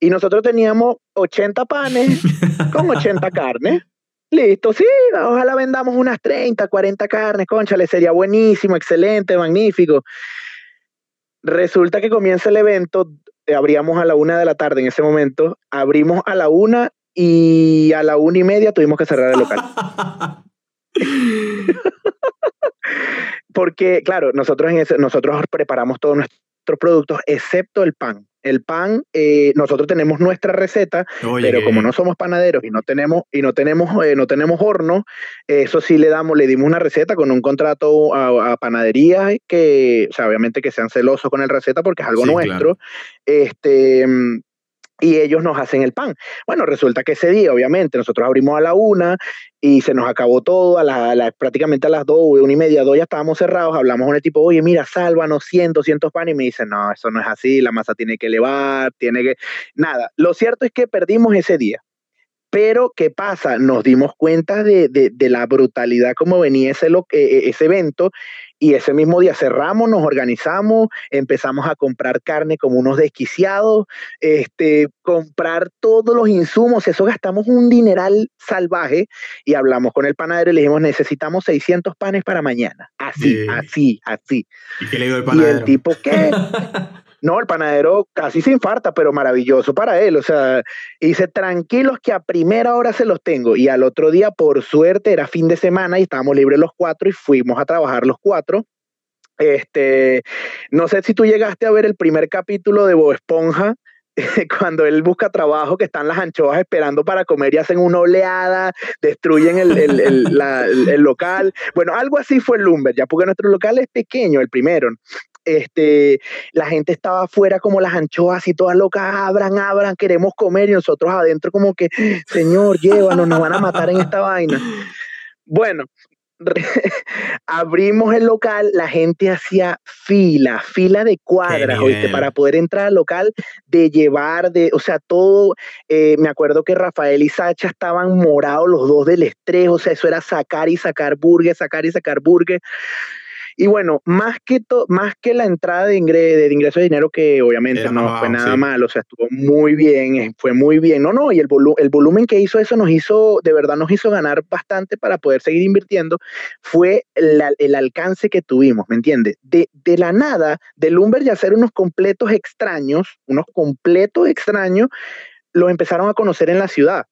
y nosotros teníamos 80 panes con 80 carnes. Listo, sí, ojalá vendamos unas 30, 40 carnes, conchale, sería buenísimo, excelente, magnífico. Resulta que comienza el evento, eh, abríamos a la una de la tarde en ese momento, abrimos a la una y a la una y media tuvimos que cerrar el local. Porque, claro, nosotros, en ese, nosotros preparamos todos nuestros productos, excepto el pan el pan, eh, nosotros tenemos nuestra receta, pero como no somos panaderos y no tenemos, y no tenemos, eh, no tenemos horno, eso sí le damos, le dimos una receta con un contrato a, panadería que, o sea, obviamente que sean celosos con el receta porque es algo nuestro. Este, y ellos nos hacen el pan. Bueno, resulta que ese día, obviamente, nosotros abrimos a la una y se nos acabó todo, a la, prácticamente a las dos, una y media, dos ya estábamos cerrados, hablamos con el tipo, oye, mira, sálvanos 100, 200 pan, y me dice, no, eso no es así, la masa tiene que elevar, tiene que... Nada, lo cierto es que perdimos ese día. Pero, ¿qué pasa? Nos dimos cuenta de, de, la brutalidad como venía ese, e, e, ese evento y ese mismo día cerramos, nos organizamos, empezamos a comprar carne como unos desquiciados, este, comprar todos los insumos, eso gastamos un dineral salvaje y hablamos con el panadero y le dijimos, necesitamos 600 panes para mañana. Así, así, así. ¿Y qué le dio el panadero? Y el tipo, ¿qué? No, el panadero casi se infarta, pero maravilloso para él. O sea, dice, tranquilos que a primera hora se los tengo. Y al otro día, por suerte, era fin de semana y estábamos libres los cuatro y fuimos a trabajar los cuatro. Este, no sé si tú llegaste a ver el primer capítulo de Bob Esponja, cuando él busca trabajo, que están las anchoas esperando para comer y hacen una oleada, destruyen el, el, el, local. Bueno, algo así fue el Lumber, ya porque nuestro local es pequeño, el primero este, la gente estaba afuera como las anchoas y todas locas, abran, abran, queremos comer y nosotros adentro como que, Señor, llévanos, nos van a matar en esta vaina. Bueno, abrimos el local, la gente hacía fila, fila de cuadras, ¿oíste? Para poder entrar al local, de llevar, de, o sea, todo, eh, me acuerdo que Rafael y Sacha estaban morados los dos del estrés, o sea, eso era sacar y sacar burgues, sacar y sacar burgues. Y bueno, más que, más que la entrada de, de ingreso de dinero, que obviamente no fue nada mal, o sea, estuvo muy bien, eh, fue muy bien. No, no, y el, el volumen que hizo eso nos hizo, de verdad nos hizo ganar bastante para poder seguir invirtiendo, fue el alcance que tuvimos, ¿me entiendes? De, de la nada, de Lumber y hacer unos completos extraños, unos completos extraños, los empezaron a conocer en la ciudad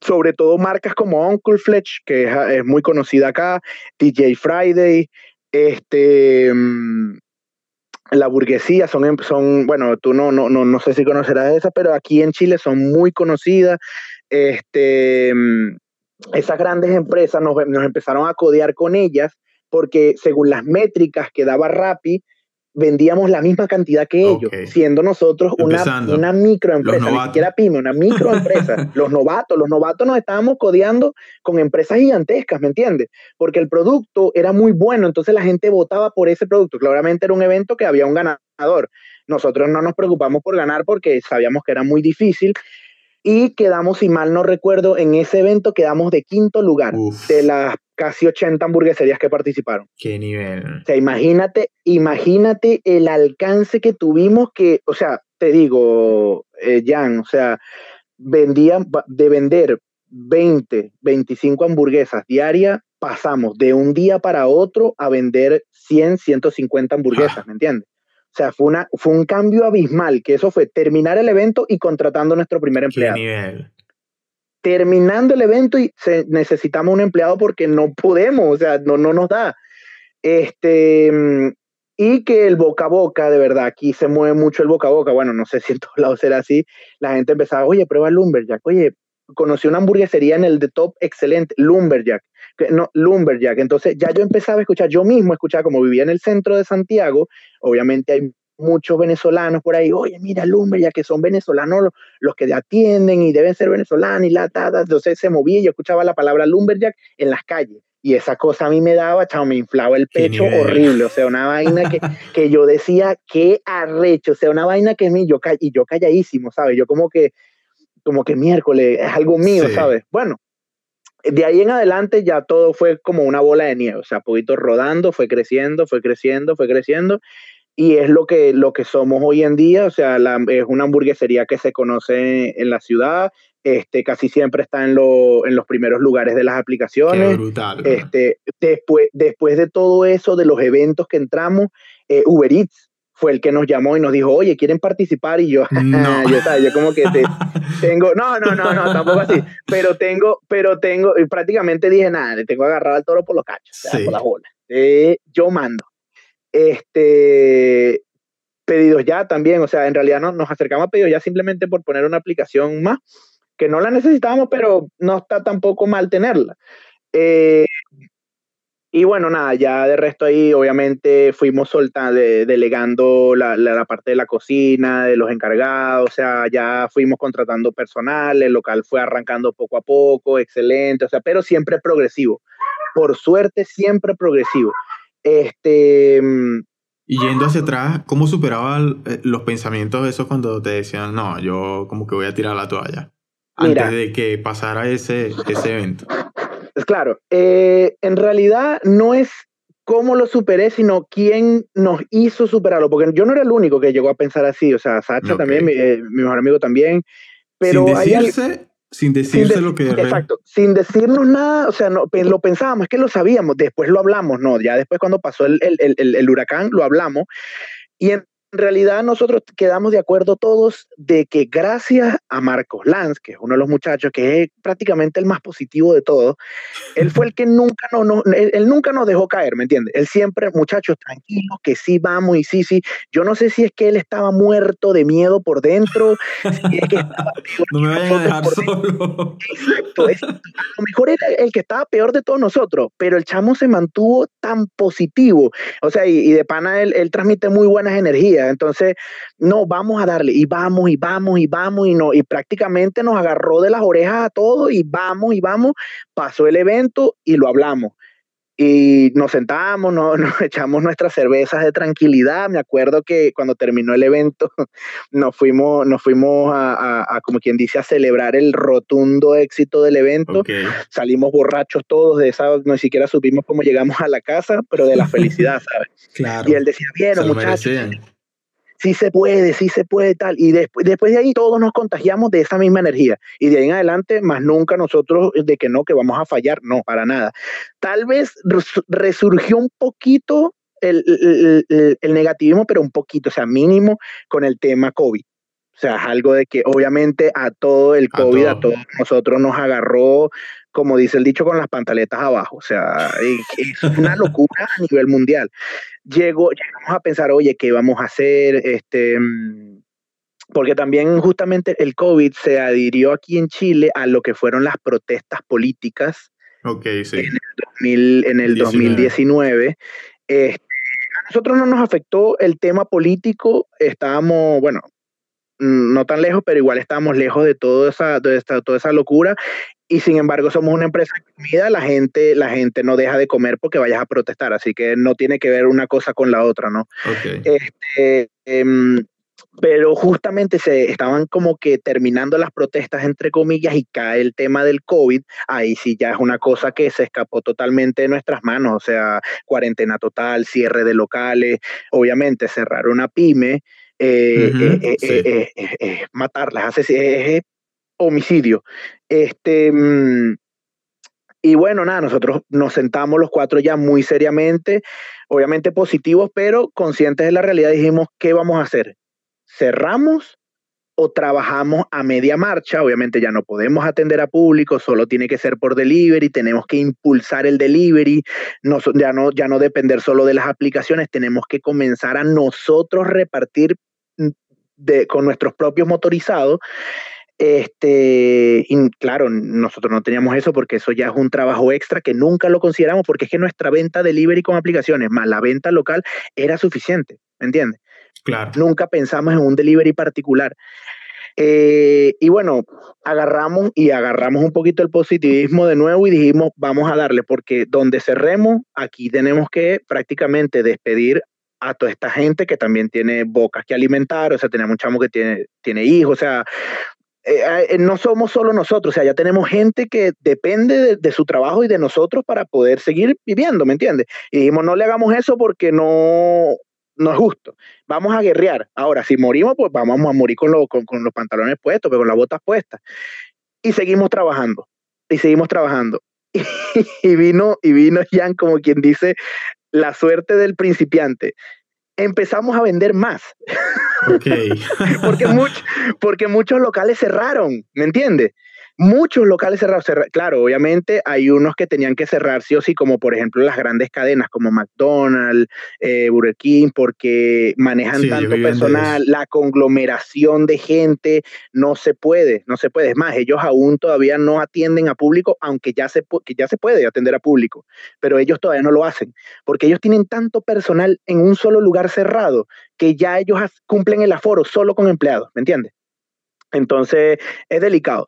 sobre todo marcas como Uncle Fletch, que es, es, muy conocida acá, DJ Friday, este, mm, la burguesía, son, em, son bueno, tú no, no, no, no sé si conocerás esa, pero aquí en Chile son muy conocidas. Este, mm, esas grandes empresas nos, nos empezaron a codear con ellas porque según las métricas que daba Rappi, vendíamos la misma cantidad que ellos, siendo nosotros una, una, microempresa, ni siquiera pyme, una microempresa. los novatos, los novatos nos estábamos codeando con empresas gigantescas, ¿me entiendes? Porque el producto era muy bueno, entonces la gente votaba por ese producto. Claramente era un evento que había un ganador. Nosotros no nos preocupamos por ganar porque sabíamos que era muy difícil y quedamos, si mal no recuerdo, en ese evento quedamos de quinto lugar de las casi 80 hamburgueserías que participaron. Qué nivel. O sea, imagínate, imagínate el alcance que tuvimos que, o sea, te digo, eh, Jan, o sea, vendían de vender 20, 25 hamburguesas diarias, pasamos de un día para otro a vender 100, 150 hamburguesas, ah. ¿me entiendes? O sea, fue, una, fue un cambio abismal, que eso fue terminar el evento y contratando a nuestro primer empleado. ¿Qué nivel? Terminando el evento y necesitamos un empleado porque no podemos, o sea, no, no nos da. Este, y que el boca a boca, de verdad, aquí se mueve mucho el boca a boca. Bueno, no sé si en todos lados será así. La gente empezaba, oye, prueba Lumberjack. Oye, conocí una hamburguesería en el de top excelente, Lumberjack no, Lumberjack. Entonces ya yo empezaba a escuchar, yo mismo escuchaba, como vivía en el centro de Santiago, obviamente hay muchos venezolanos por ahí, oye, mira, Lumberjack, que son venezolanos los, que atienden y deben ser venezolanos y la, tada. entonces se movía y yo escuchaba la palabra Lumberjack en las calles. Y esa cosa a mí me daba, chao, me inflaba el pecho horrible, o sea, una vaina que, que yo decía, qué arrecho, o sea, una vaina que es mí, yo, y yo calladísimo, ¿sabes? Yo como que, como que miércoles, es algo mío, ¿sabes? Bueno, de ahí en adelante ya todo fue como una bola de nieve, o sea, poquito rodando, fue creciendo, fue creciendo, fue creciendo, y es lo que, lo que somos hoy en día, o sea, es una hamburguesería que se conoce en la ciudad, este, casi siempre está en, en los primeros lugares de las aplicaciones. Qué brutal. Este, después, después de todo eso, de los eventos que entramos, eh, Uber Eats fue el que nos llamó y nos dijo, oye, ¿quieren participar? Y yo, no. yo, yo como que tengo, no, no, no, no, tampoco así, pero tengo, pero tengo, y prácticamente dije, nada, le tengo agarrado al toro por los cachos, por las bolas. Eh, yo mando. Este, pedidos ya también, o sea, en realidad no, nos acercamos a pedidos ya simplemente por poner una aplicación más, que no la necesitábamos, pero no está tampoco mal tenerla. Eh, y bueno, nada, ya de resto ahí obviamente fuimos soltando, delegando la, la, parte de la cocina, de los encargados, o sea, ya fuimos contratando personal, el local fue arrancando poco a poco, excelente, o sea, pero siempre progresivo. Por suerte, siempre progresivo. Este... Y yendo hacia atrás, ¿cómo superaban eh, los pensamientos esos cuando te decían, no, yo como que voy a tirar la toalla? Antes de que pasara ese, ese evento. Pues claro, eh, en realidad no es cómo lo superé, sino quién nos hizo superarlo, porque yo no era el único que llegó a pensar así, o sea, Sacha también, eh, mi, mejor amigo también, pero... Sin decirse, sin decirse lo que... Exacto, sin decirnos nada, o sea, no, lo pensábamos, es que lo sabíamos, después lo hablamos, no, ya después cuando pasó el, el, el, el huracán lo hablamos, y en en realidad nosotros quedamos de acuerdo todos de que gracias a Marcos Lanz, que es uno de los muchachos que es prácticamente el más positivo de todos, él fue el que nunca, no, no, él, nunca nos dejó caer, ¿me entiendes? Él siempre, muchachos, tranquilos, que sí vamos y sí, sí. Yo no sé si es que él estaba muerto de miedo por dentro, si es que estaba No me vayan a dejar solo. Exacto, a lo mejor era el que estaba peor de todos nosotros, pero el chamo se mantuvo tan positivo. O sea, y, de pana él, él transmite muy buenas energías entonces, no, vamos a darle, y vamos, y vamos, y vamos, y no, y prácticamente nos agarró de las orejas a todos, y vamos, y vamos, pasó el evento y lo hablamos y nos sentamos, nos, nos, echamos nuestras cervezas de tranquilidad. Me acuerdo que cuando terminó el evento nos fuimos, nos fuimos a, como quien dice, a celebrar el rotundo éxito del evento. Salimos borrachos todos de esa, no siquiera supimos cómo llegamos a la casa, pero de la felicidad, ¿sabes? Claro. Y él decía, bien, muchachos sí se puede, sí se puede, tal. Y después, después de ahí todos nos contagiamos de esa misma energía. Y de ahí en adelante, más nunca nosotros de que no, que vamos a fallar, no, para nada. Tal vez resurgió un poquito el, el, el, negativismo, pero un poquito, o sea, mínimo con el tema COVID. O sea, es algo de que obviamente a todo el COVID, a, todos nosotros nos agarró como dice el dicho, con las pantaletas abajo. O sea, es una locura a nivel mundial. Llego, llegamos a pensar, oye, ¿qué vamos a hacer? Este, mm, porque también justamente el COVID se adhirió aquí en Chile a lo que fueron las protestas políticas okay, sí. en el, 2019. Este, a nosotros no nos afectó el tema político, estábamos, bueno, no tan lejos, pero igual estábamos lejos de, toda esa, de toda esa locura y sin embargo somos una empresa de comida, la gente, la gente no deja de comer porque vayas a protestar, así que no tiene que ver una cosa con la otra, ¿no? Okay. Este, em, pero justamente se estaban como que terminando las protestas entre comillas y cae el tema del COVID, ahí sí ya es una cosa que se escapó totalmente de nuestras manos, o sea, cuarentena total, cierre de locales, obviamente cerrar una pyme, eh, eh, eh, eh matarlas, es homicidio. Este, mm, y bueno, nada, nosotros nos sentamos los cuatro ya muy seriamente, obviamente positivos, pero conscientes de la realidad, dijimos, ¿qué vamos a hacer? cerramos o trabajamos a media marcha. Obviamente ya no podemos atender a público, solo tiene que ser por delivery, tenemos que impulsar el delivery, no, ya, no, ya no depender solo de las aplicaciones, tenemos que comenzar a nosotros repartir de, con nuestros propios motorizados. Este, y claro, nosotros no teníamos eso porque eso ya es un trabajo extra que nunca lo consideramos porque es que nuestra venta delivery con aplicaciones más la venta local era suficiente, ¿me entiendes? Nunca pensamos en un delivery particular. Eh, y bueno, agarramos y agarramos un poquito el positivismo de nuevo y dijimos, vamos a darle, porque donde cerremos, aquí tenemos que prácticamente despedir a toda esta gente que también tiene bocas que alimentar, o sea, tenemos un chamo que tiene, tiene hijos, o sea, eh, eh, no somos solo nosotros, o sea, ya tenemos gente que depende de, su trabajo y de nosotros para poder seguir viviendo, ¿me entiendes? Y dijimos, no le hagamos eso porque no, no es justo. Vamos a guerrear. Ahora, si morimos, pues vamos a morir con, con, los pantalones puestos, pero con las botas puestas. Y seguimos trabajando. Y seguimos trabajando. Y, vino, y vino Jan, como quien dice, la suerte del principiante. Empezamos a vender más. Okay. porque, porque muchos locales cerraron, ¿me entiendes? Muchos locales cerrados. claro, obviamente hay unos que tenían que cerrar sí o sí, como por ejemplo las grandes cadenas como McDonald's, eh, Burger King, porque manejan tanto personal, la conglomeración de gente, no se puede, no se puede. Es más, ellos aún todavía no atienden a público, aunque ya se, que ya se puede atender a público, pero ellos todavía no lo hacen, porque ellos tienen tanto personal en un solo lugar cerrado que ya ellos cumplen el aforo solo con empleados, ¿me entiendes? Entonces es delicado.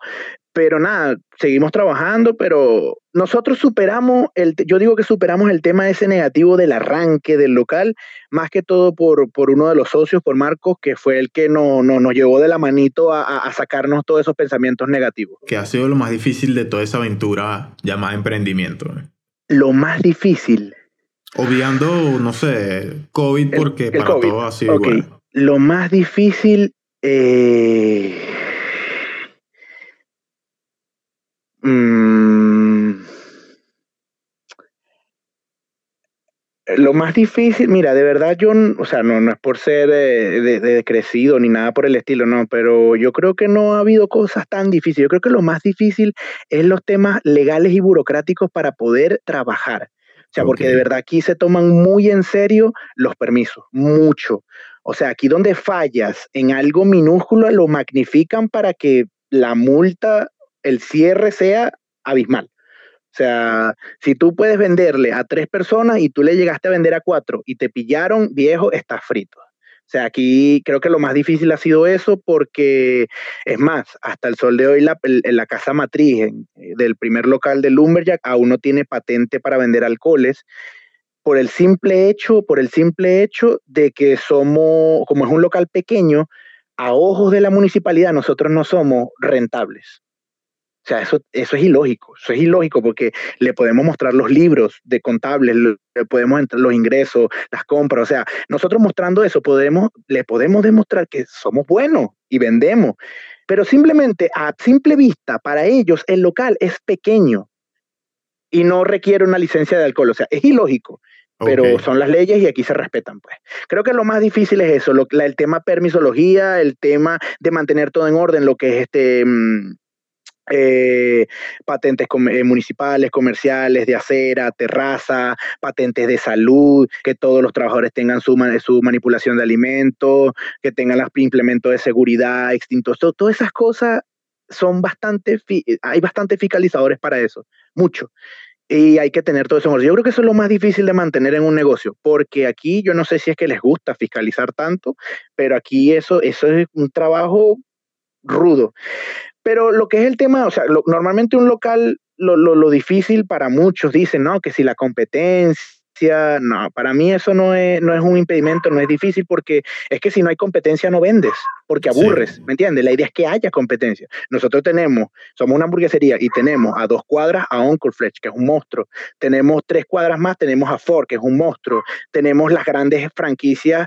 Pero nada, seguimos trabajando, pero nosotros superamos, el, yo digo que superamos el tema ese negativo del arranque del local, más que todo por, por uno de los socios, por Marcos, que fue el que no, no nos llevó de la manito a, a, sacarnos todos esos pensamientos negativos. ¿Qué ha sido lo más difícil de toda esa aventura llamada emprendimiento? Lo más difícil. Obviando, no sé, COVID, porque para todo ha sido okay. Lo más difícil... Eh Mm. lo más difícil, mira, de verdad yo, o sea, no, no es por ser eh, de, crecido ni nada por el estilo, no, pero yo creo que no ha habido cosas tan difíciles. Yo creo que lo más difícil es los temas legales y burocráticos para poder trabajar. O sea, porque de verdad aquí se toman muy en serio los permisos, mucho. O sea, aquí donde fallas en algo minúsculo lo magnifican para que la multa el cierre sea abismal. O sea, si tú puedes venderle a tres personas y tú le llegaste a vender a cuatro y te pillaron, viejo, estás frito. O sea, aquí creo que lo más difícil ha sido eso porque, es más, hasta el sol de hoy la, casa matriz del primer local de Lumberjack aún no tiene patente para vender alcoholes por el simple hecho, por el simple hecho de que somos, como es un local pequeño, a ojos de la municipalidad nosotros no somos rentables. O sea, eso, eso es ilógico, eso es ilógico porque le podemos mostrar los libros de contables, le podemos entrar los ingresos, las compras, o sea, nosotros mostrando eso podemos, le podemos demostrar que somos buenos y vendemos, pero simplemente a simple vista, para ellos el local es pequeño y no requiere una licencia de alcohol, o sea, es ilógico. Pero son las leyes y aquí se respetan, pues. Creo que lo más difícil es eso, lo, el tema permisología, el tema de mantener todo en orden, lo que es este, mm, eh, patentes eh, municipales, comerciales, de acera, terraza, patentes de salud, que todos los trabajadores tengan su, su manipulación de alimentos, que tengan los implementos de seguridad, extintos, todas esas cosas son bastante, hay bastante fiscalizadores para eso, mucho. Y hay que tener todo eso. Yo creo que eso es lo más difícil de mantener en un negocio, porque aquí yo no sé si es que les gusta fiscalizar tanto, pero aquí eso, eso es un trabajo rudo. Pero lo que es el tema, o sea, normalmente un local, lo, lo, lo, difícil para muchos dicen, ¿no? Que si la competencia no, para mí eso no es, no es un impedimento, no es difícil porque es que si no hay competencia no vendes, porque aburres, ¿me entiendes? La idea es que haya competencia. Nosotros tenemos, somos una hamburguesería y tenemos a dos cuadras a Uncle Fletch, que es un monstruo. Tenemos tres cuadras más, tenemos a Ford, que es un monstruo. Tenemos las grandes franquicias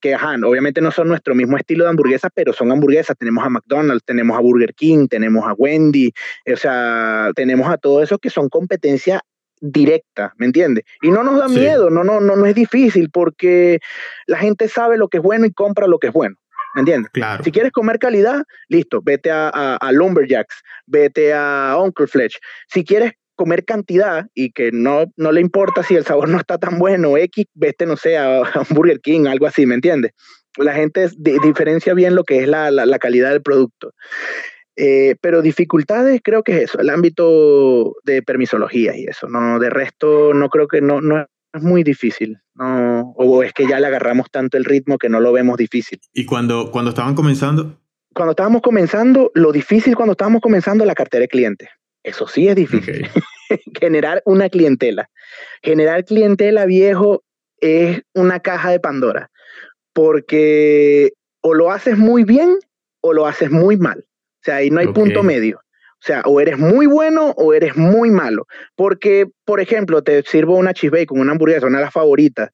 que, ajá, obviamente no son nuestro mismo estilo de hamburguesa, pero son hamburguesas. Tenemos a McDonald's, tenemos a Burger King, tenemos a Wendy, o sea, tenemos a todo eso que son competencia directa, ¿me entiendes? Y no nos da miedo, no, no, no, no es difícil porque la gente sabe lo que es bueno y compra lo que es bueno. ¿Me entiendes? Claro. Si quieres comer calidad, listo, vete a, a, Lumberjacks, vete a Uncle Fletch. Si quieres comer cantidad y que no, no le importa si el sabor no está tan bueno, X, vete, no sé, a, Burger King, algo así, ¿me entiendes? La gente diferencia bien lo que es la, la, la calidad del producto. Eh, pero dificultades creo que es eso, el ámbito de permisología y eso, no, de resto no creo que no, no es muy difícil, no, o es que ya le agarramos tanto el ritmo que no lo vemos difícil. ¿Y cuando, cuando estaban comenzando? Cuando estábamos comenzando, lo difícil cuando estábamos comenzando la cartera de clientes, eso sí es difícil, generar una clientela. Generar clientela viejo es una caja de Pandora, porque o lo haces muy bien o lo haces muy mal. O sea, ahí no hay punto medio. O sea, o eres muy bueno o eres muy malo. Porque, por ejemplo, te sirvo una cheese bacon, una hamburguesa, una de las favoritas,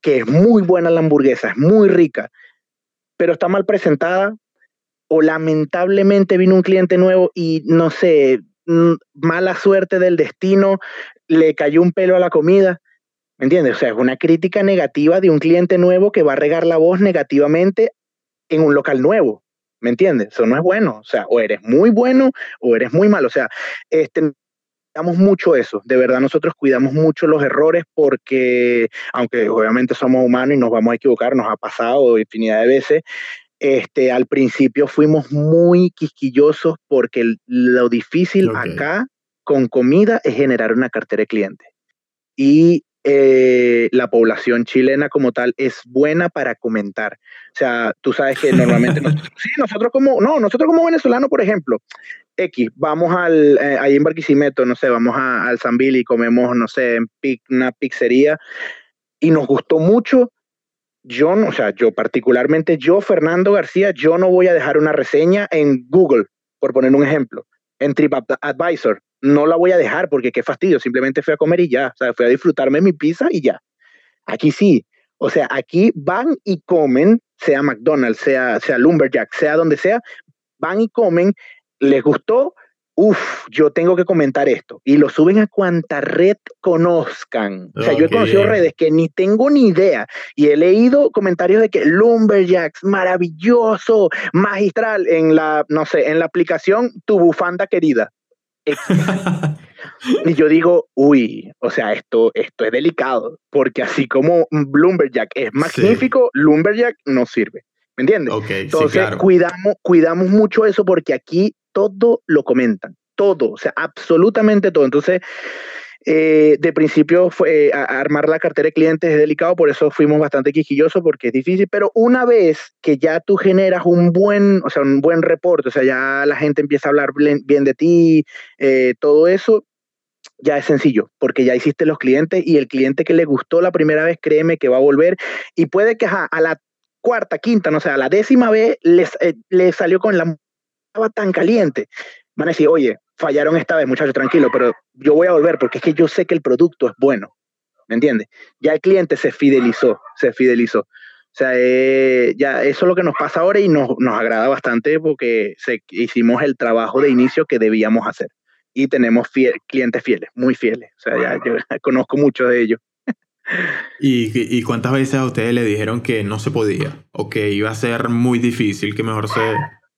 que es muy buena la hamburguesa, es muy rica, pero está mal presentada, o lamentablemente vino un cliente nuevo y no sé, mala suerte del destino, le cayó un pelo a la comida. ¿Me entiendes? O sea, es una crítica negativa de un cliente nuevo que va a regar la voz negativamente en un local nuevo. ¿Me entiendes? Eso no es bueno. O sea, o eres muy bueno o eres muy malo. O sea, este, cuidamos mucho eso. De verdad, nosotros cuidamos mucho los errores porque, aunque obviamente somos humanos y nos vamos a equivocar, nos ha pasado infinidad de veces. Este, al principio fuimos muy quisquillosos porque lo difícil acá con comida es generar una cartera de clientes. Y eh, la población chilena como tal es buena para comentar. O sea, tú sabes que normalmente, nosotros, sí, nosotros como, no, nosotros como venezolanos, por ejemplo, X, vamos al, eh, ahí en Barquisimeto, no sé, vamos a, al Zambil y comemos, no sé, en una pizzería y nos gustó mucho. Yo, no, o sea, yo particularmente, yo, Fernando García, yo no voy a dejar una reseña en Google, por poner un ejemplo, en TripAdvisor no la voy a dejar porque qué fastidio, simplemente fui a comer y ya, o sea, fui a disfrutarme mi pizza y ya. Aquí sí, o sea, aquí van y comen, sea McDonald's, sea, sea Lumberjack, sea donde sea, van y comen, les gustó, uff, yo tengo que comentar esto. Y lo suben a cuanta red conozcan. O sea, yo he conocido redes que ni tengo ni idea. Y he leído comentarios de que Lumberjacks, maravilloso, magistral, en la, no sé, en la aplicación Tu Bufanda Querida y yo digo, uy, o sea, esto, esto es delicado, porque así como Bloomberjack es magnífico, Lumberjack no sirve. ¿Me entiendes? Entonces, cuidamos, cuidamos mucho eso porque aquí todo lo comentan, todo, o sea, absolutamente todo. Entonces, eh, de principio fue, armar la cartera de clientes es delicado, por eso fuimos bastante quisquillosos porque es difícil, pero una vez que ya tú generas un buen, o sea, un buen reporte, o sea, ya la gente empieza a hablar bien de ti, eh, todo eso, ya es sencillo, porque ya hiciste los clientes y el cliente que le gustó la primera vez, créeme que va a volver y puede que a la cuarta, quinta, no sé, a la décima vez les, eh, salió con la estaba tan caliente. Van a decir, oye, fallaron esta vez, muchachos, tranquilo, pero yo voy a volver porque es que yo sé que el producto es bueno, ¿me entiendes? Ya el cliente se fidelizó, se fidelizó. O sea, eh, ya eso es lo que nos pasa ahora y nos, nos agrada bastante porque se, hicimos el trabajo de inicio que debíamos hacer. Y tenemos clientes fieles, muy fieles. O sea, ya yo conozco muchos de ellos. ¿Y, ¿Y cuántas veces a ustedes le dijeron que no se podía o que iba a ser muy difícil, que mejor se,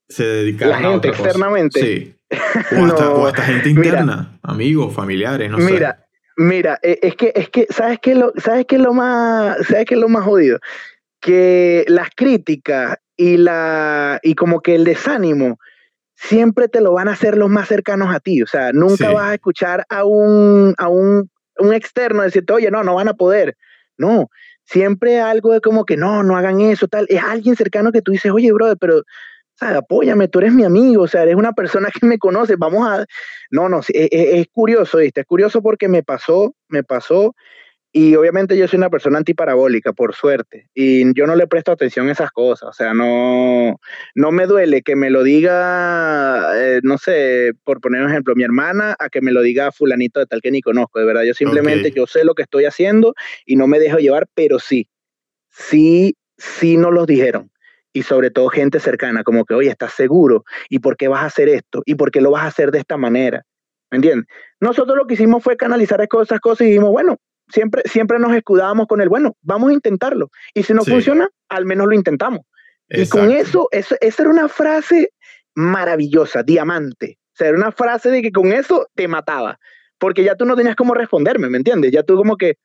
se dedicaran La gente externamente. Sí O hasta, o hasta gente interna, amigos, familiares, no mira, sé. Mira, e, es que, es que, ¿sabes qué lo, sabes qué es lo más, sabes qué es lo más jodido? Que las críticas y la, y como que el desánimo siempre te lo van a hacer los más cercanos a ti. O sea, nunca Sí. vas a escuchar a un, a un, un externo decirte, oye, no, no van a poder. No, siempre algo de como que no, no hagan eso, tal. Es alguien cercano que tú dices, oye, brother, pero, sea, apóyame, tú eres mi amigo, o sea, eres una persona que me conoce, vamos a... No, no, es, es- es curioso, ¿viste? Es curioso porque me pasó, me pasó, y obviamente yo soy una persona antiparabólica, por suerte, y yo no le presto atención a esas cosas, o sea, no, no me duele que me lo diga, eh, no sé, por poner un ejemplo, mi hermana, a que me lo diga fulanito de tal que ni conozco, de verdad, yo simplemente, Ok. yo sé lo que estoy haciendo y no me dejo llevar, pero sí, sí, sí nos los dijeron. Y sobre todo gente cercana, como que, oye, ¿estás seguro? ¿Y por qué vas a hacer esto? ¿Y por qué lo vas a hacer de esta manera? ¿Me entiendes? Nosotros lo que hicimos fue canalizar esas cosas y dijimos, bueno, siempre, siempre nos escudábamos con el, bueno, vamos a intentarlo. Y si no Sí. funciona, al menos lo intentamos. Y con Exacto. eso, eso, esa era una frase maravillosa, diamante. O sea, era una frase de que con eso te mataba. Porque ya tú no tenías cómo responderme, ¿me entiendes? Ya tú como que,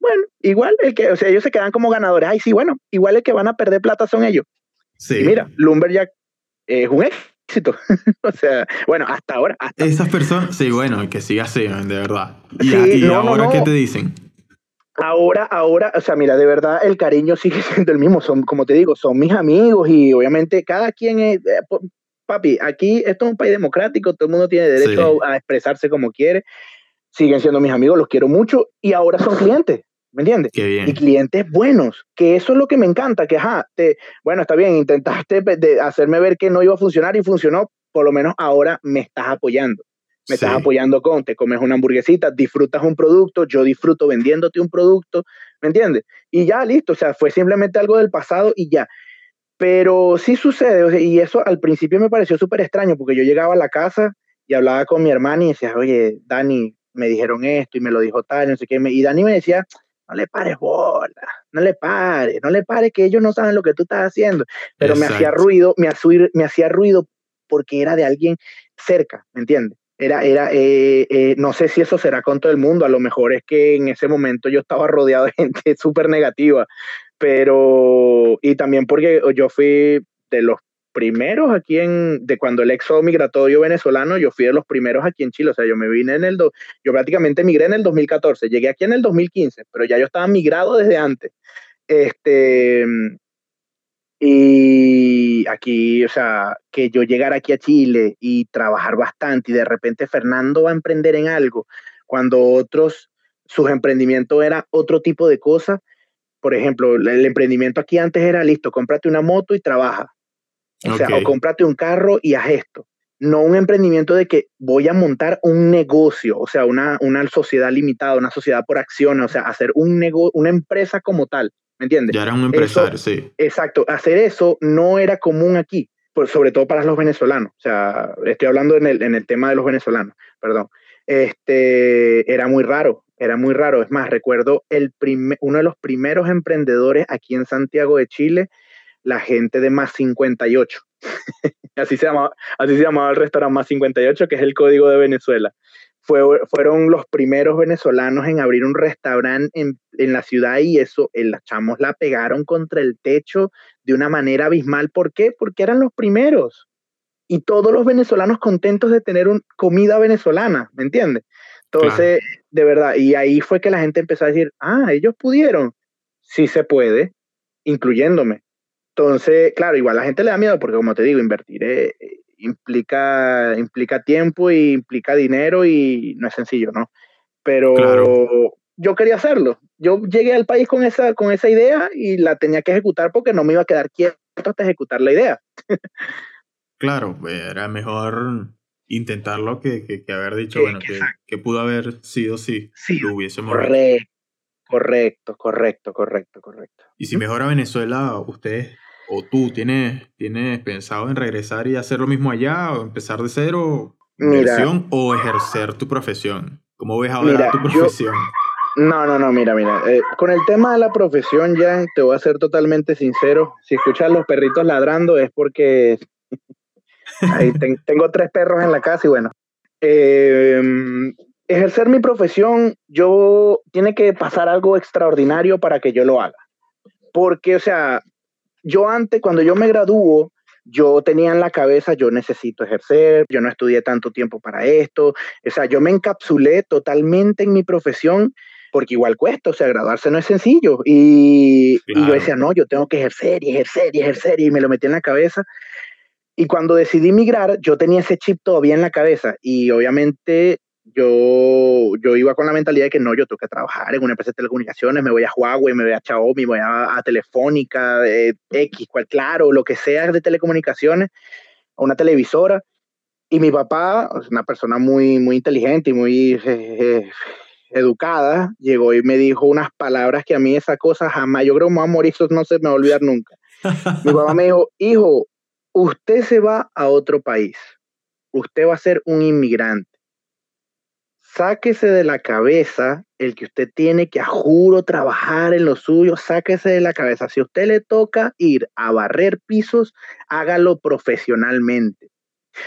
bueno, igual el que, o sea, ellos se quedan como ganadores. Ay, sí, bueno, igual el que van a perder plata son ellos. Sí. Y mira, Lumberjack es un éxito. o sea, bueno, hasta ahora, hasta Esas personas, sí, bueno, que siga así, de verdad. Y, Sí, a- y no, no, ahora, no. ¿qué te dicen? ahora, ahora, o sea, mira, de verdad el cariño sigue siendo el mismo. Son, como te digo, son mis amigos y obviamente cada quien es, eh, papi, aquí esto es un país democrático, todo el mundo tiene derecho Sí. a, a expresarse como quiere. Siguen siendo mis amigos, los quiero mucho y ahora son clientes, ¿me entiendes? Qué bien. y clientes buenos, que eso es lo que me encanta, que ajá, te, bueno, está bien, intentaste de hacerme ver que no iba a funcionar y funcionó, por lo menos ahora me estás apoyando. Me estás apoyando con, te comes una hamburguesita, disfrutas un producto, yo disfruto vendiéndote un producto, ¿me entiendes? Y ya, listo, o sea, fue simplemente algo del pasado y ya. Pero sí sucede, o sea, y eso al principio me pareció súper extraño, porque yo llegaba a la casa y hablaba con mi hermana y decía, oye, Dani, me dijeron esto y me lo dijo tal, no sé qué, y Dani me decía, no le pares bola, no le pares, no le pares que ellos no saben lo que tú estás haciendo. Pero me hacía ruido, me hacía, me hacía ruido porque era de alguien cerca, ¿me entiendes? Era, era, eh, eh, no sé si eso será con todo el mundo, a lo mejor es que en ese momento yo estaba rodeado de gente súper negativa, pero, y también porque yo fui de los primeros aquí en, de cuando el éxodo migratorio venezolano, yo fui de los primeros aquí en Chile, o sea, yo me vine en el, do, yo prácticamente migré en el 2014, llegué aquí en el 2015, pero ya yo estaba migrado desde antes. Este, y aquí, o sea, que yo llegara aquí a Chile y trabajar bastante y de repente Fernando va a emprender en algo, cuando otros, sus emprendimientos era otro tipo de cosas. Por ejemplo, el emprendimiento aquí antes era listo, cómprate una moto y trabaja. O sea, Ok. o cómprate un carro y haz esto. No un emprendimiento de que voy a montar un negocio, o sea, una, una sociedad limitada, una sociedad por acciones, o sea, hacer un nego una empresa como tal, ¿me entiendes? Ya eras un empresario, sí. Exacto, hacer eso no era común aquí, por, sobre todo para los venezolanos. O sea, estoy hablando en el, en el tema de los venezolanos, perdón. Este, era muy raro, era muy raro. Es más, recuerdo el uno de los primeros emprendedores aquí en Santiago de Chile, la gente de Más 58. así, se llamaba, así se llamaba el restaurante Más 58, que es el código de Venezuela. Fue, fueron los primeros venezolanos en abrir un restaurante en, en la ciudad y eso, eh, las chamos la pegaron contra el techo de una manera abismal. ¿Por qué? Porque eran los primeros. Y todos los venezolanos contentos de tener un, comida venezolana, ¿me entiendes? Entonces, claro. de verdad, y ahí fue que la gente empezó a decir, ah, ellos pudieron. Sí se puede, incluyéndome. Entonces, claro, igual a la gente le da miedo porque, como te digo, invertir eh, implica, implica tiempo y implica dinero y no es sencillo, ¿no? Pero claro. yo quería hacerlo. Yo llegué al país con esa, con esa idea y la tenía que ejecutar porque no me iba a quedar quieto hasta ejecutar la idea. claro, era mejor intentarlo que, que, que haber dicho, bueno, que, que, pudo haber sido si sí, lo hubiésemos correcto, correcto, correcto, correcto, correcto. Y si mejora Venezuela, ustedes o tú tienes, tienes pensado en regresar y hacer lo mismo allá o empezar de cero, o ejercer tu profesión? ¿Cómo ves ahora mira, tu profesión? Yo, no, no, no, mira, mira. Eh, con el tema de la profesión, ya te voy a ser totalmente sincero. Si escuchas los perritos ladrando es porque Ahí tengo tres perros en la casa y bueno. Em, ejercer mi profesión, yo tiene que pasar algo extraordinario para que yo lo haga. Porque, o sea, yo antes, cuando yo me graduó, yo tenía en la cabeza, yo necesito ejercer, yo no estudié tanto tiempo para esto, o sea, yo me encapsulé totalmente en mi profesión porque igual cuesta, o sea, graduarse no es sencillo. Y, y, yo decía, no, yo tengo que ejercer y ejercer y ejercer y me lo metí en la cabeza. Y cuando decidí migrar, yo tenía ese chip todavía en la cabeza y obviamente yo, yo iba con la mentalidad de que no, yo tengo que trabajar en una empresa de telecomunicaciones, me voy a Huawei, me voy a Xiaomi, me voy a, Telefónica, eh, X, cual, claro, lo que sea de telecomunicaciones, a una televisora. Y mi papá, una persona muy, muy inteligente y muy eh, eh, educada, llegó y me dijo unas palabras que a mí esa cosa jamás, yo creo que me voy a morir, eso no se me va a olvidar nunca. mi papá me dijo, hijo, usted se va a otro país, usted va a ser un inmigrante sáquese de la cabeza el que usted tiene que, a juro, trabajar en lo suyo, sáquese de la cabeza. Si a usted le toca ir a barrer pisos, hágalo profesionalmente.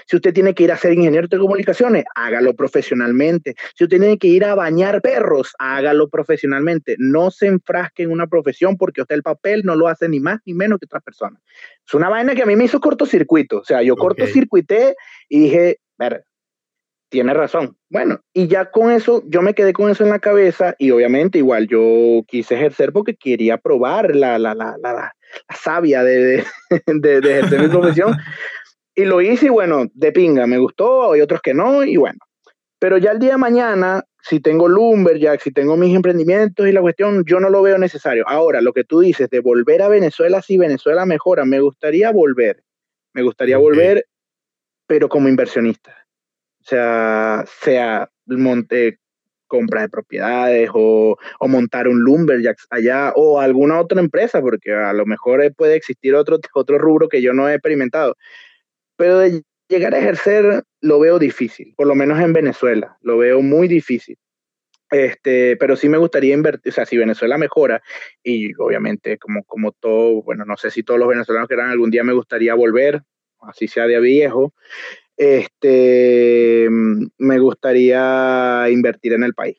Si usted tiene que ir a ser ingeniero de comunicaciones, hágalo profesionalmente. Si usted tiene que ir a bañar perros, hágalo profesionalmente. No se enfrasque en una profesión porque usted el papel no lo hace ni más ni menos que otra persona. Es una vaina que a mí me hizo cortocircuito. O sea, yo cortocircuité y dije, ver, tiene razón. Bueno, y ya con eso, yo me quedé con eso en la cabeza y obviamente igual yo quise ejercer porque quería probar la, la, la, la, savia de, de, de, ejercer mi profesión. Y lo hice y bueno, de pinga, me gustó, hay otros que no, y bueno. Pero ya el día de mañana, si tengo Lumberjack, si tengo mis emprendimientos y la cuestión, yo no lo veo necesario. Ahora, lo que tú dices de volver a Venezuela, si Venezuela mejora, me gustaría volver. Me gustaría volver, pero como inversionista sea, sea monte, compra de propiedades o, o, montar un lumberjack allá o alguna otra empresa, porque a lo mejor puede existir otro, otro rubro que yo no he experimentado. Pero de llegar a ejercer lo veo difícil, por lo menos en Venezuela, lo veo muy difícil. Este, pero sí me gustaría invertir, o sea, si Venezuela mejora, y obviamente como, como todo, bueno, no sé si todos los venezolanos quieran algún día me gustaría volver, así sea de viejo, este, me gustaría invertir en el país.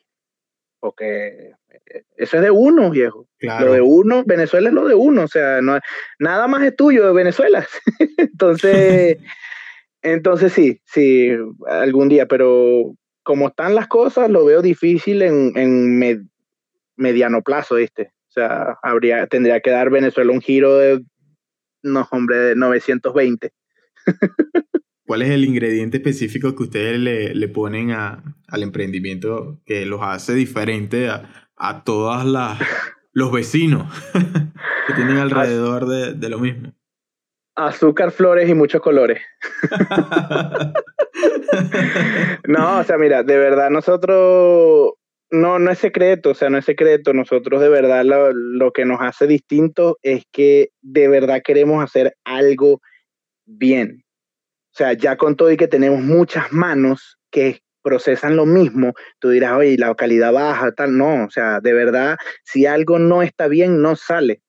Porque eh, eso es de uno, viejo. Lo de uno, Venezuela es lo de uno, o sea, no, nada más es tuyo de Venezuela. entonces, entonces sí, sí, algún día, pero como están las cosas, lo veo difícil en, en mediano plazo, ¿viste? O sea, habría, tendría que dar Venezuela un giro de, no, hombre, de 920. ¿Cuál es el ingrediente específico que ustedes le, le ponen a, al emprendimiento que los hace diferente a, a todos los vecinos que tienen alrededor de, de, lo mismo? Azúcar, flores y muchos colores. no, o sea, mira, de verdad nosotros, no, no es secreto, o sea, no es secreto, nosotros de verdad lo, lo que nos hace distinto es que de verdad queremos hacer algo bien. O sea, ya con todo y que tenemos muchas manos que procesan lo mismo, tú dirás, oye, la calidad baja, tal, no, o sea, de verdad, si algo no está bien, no sale.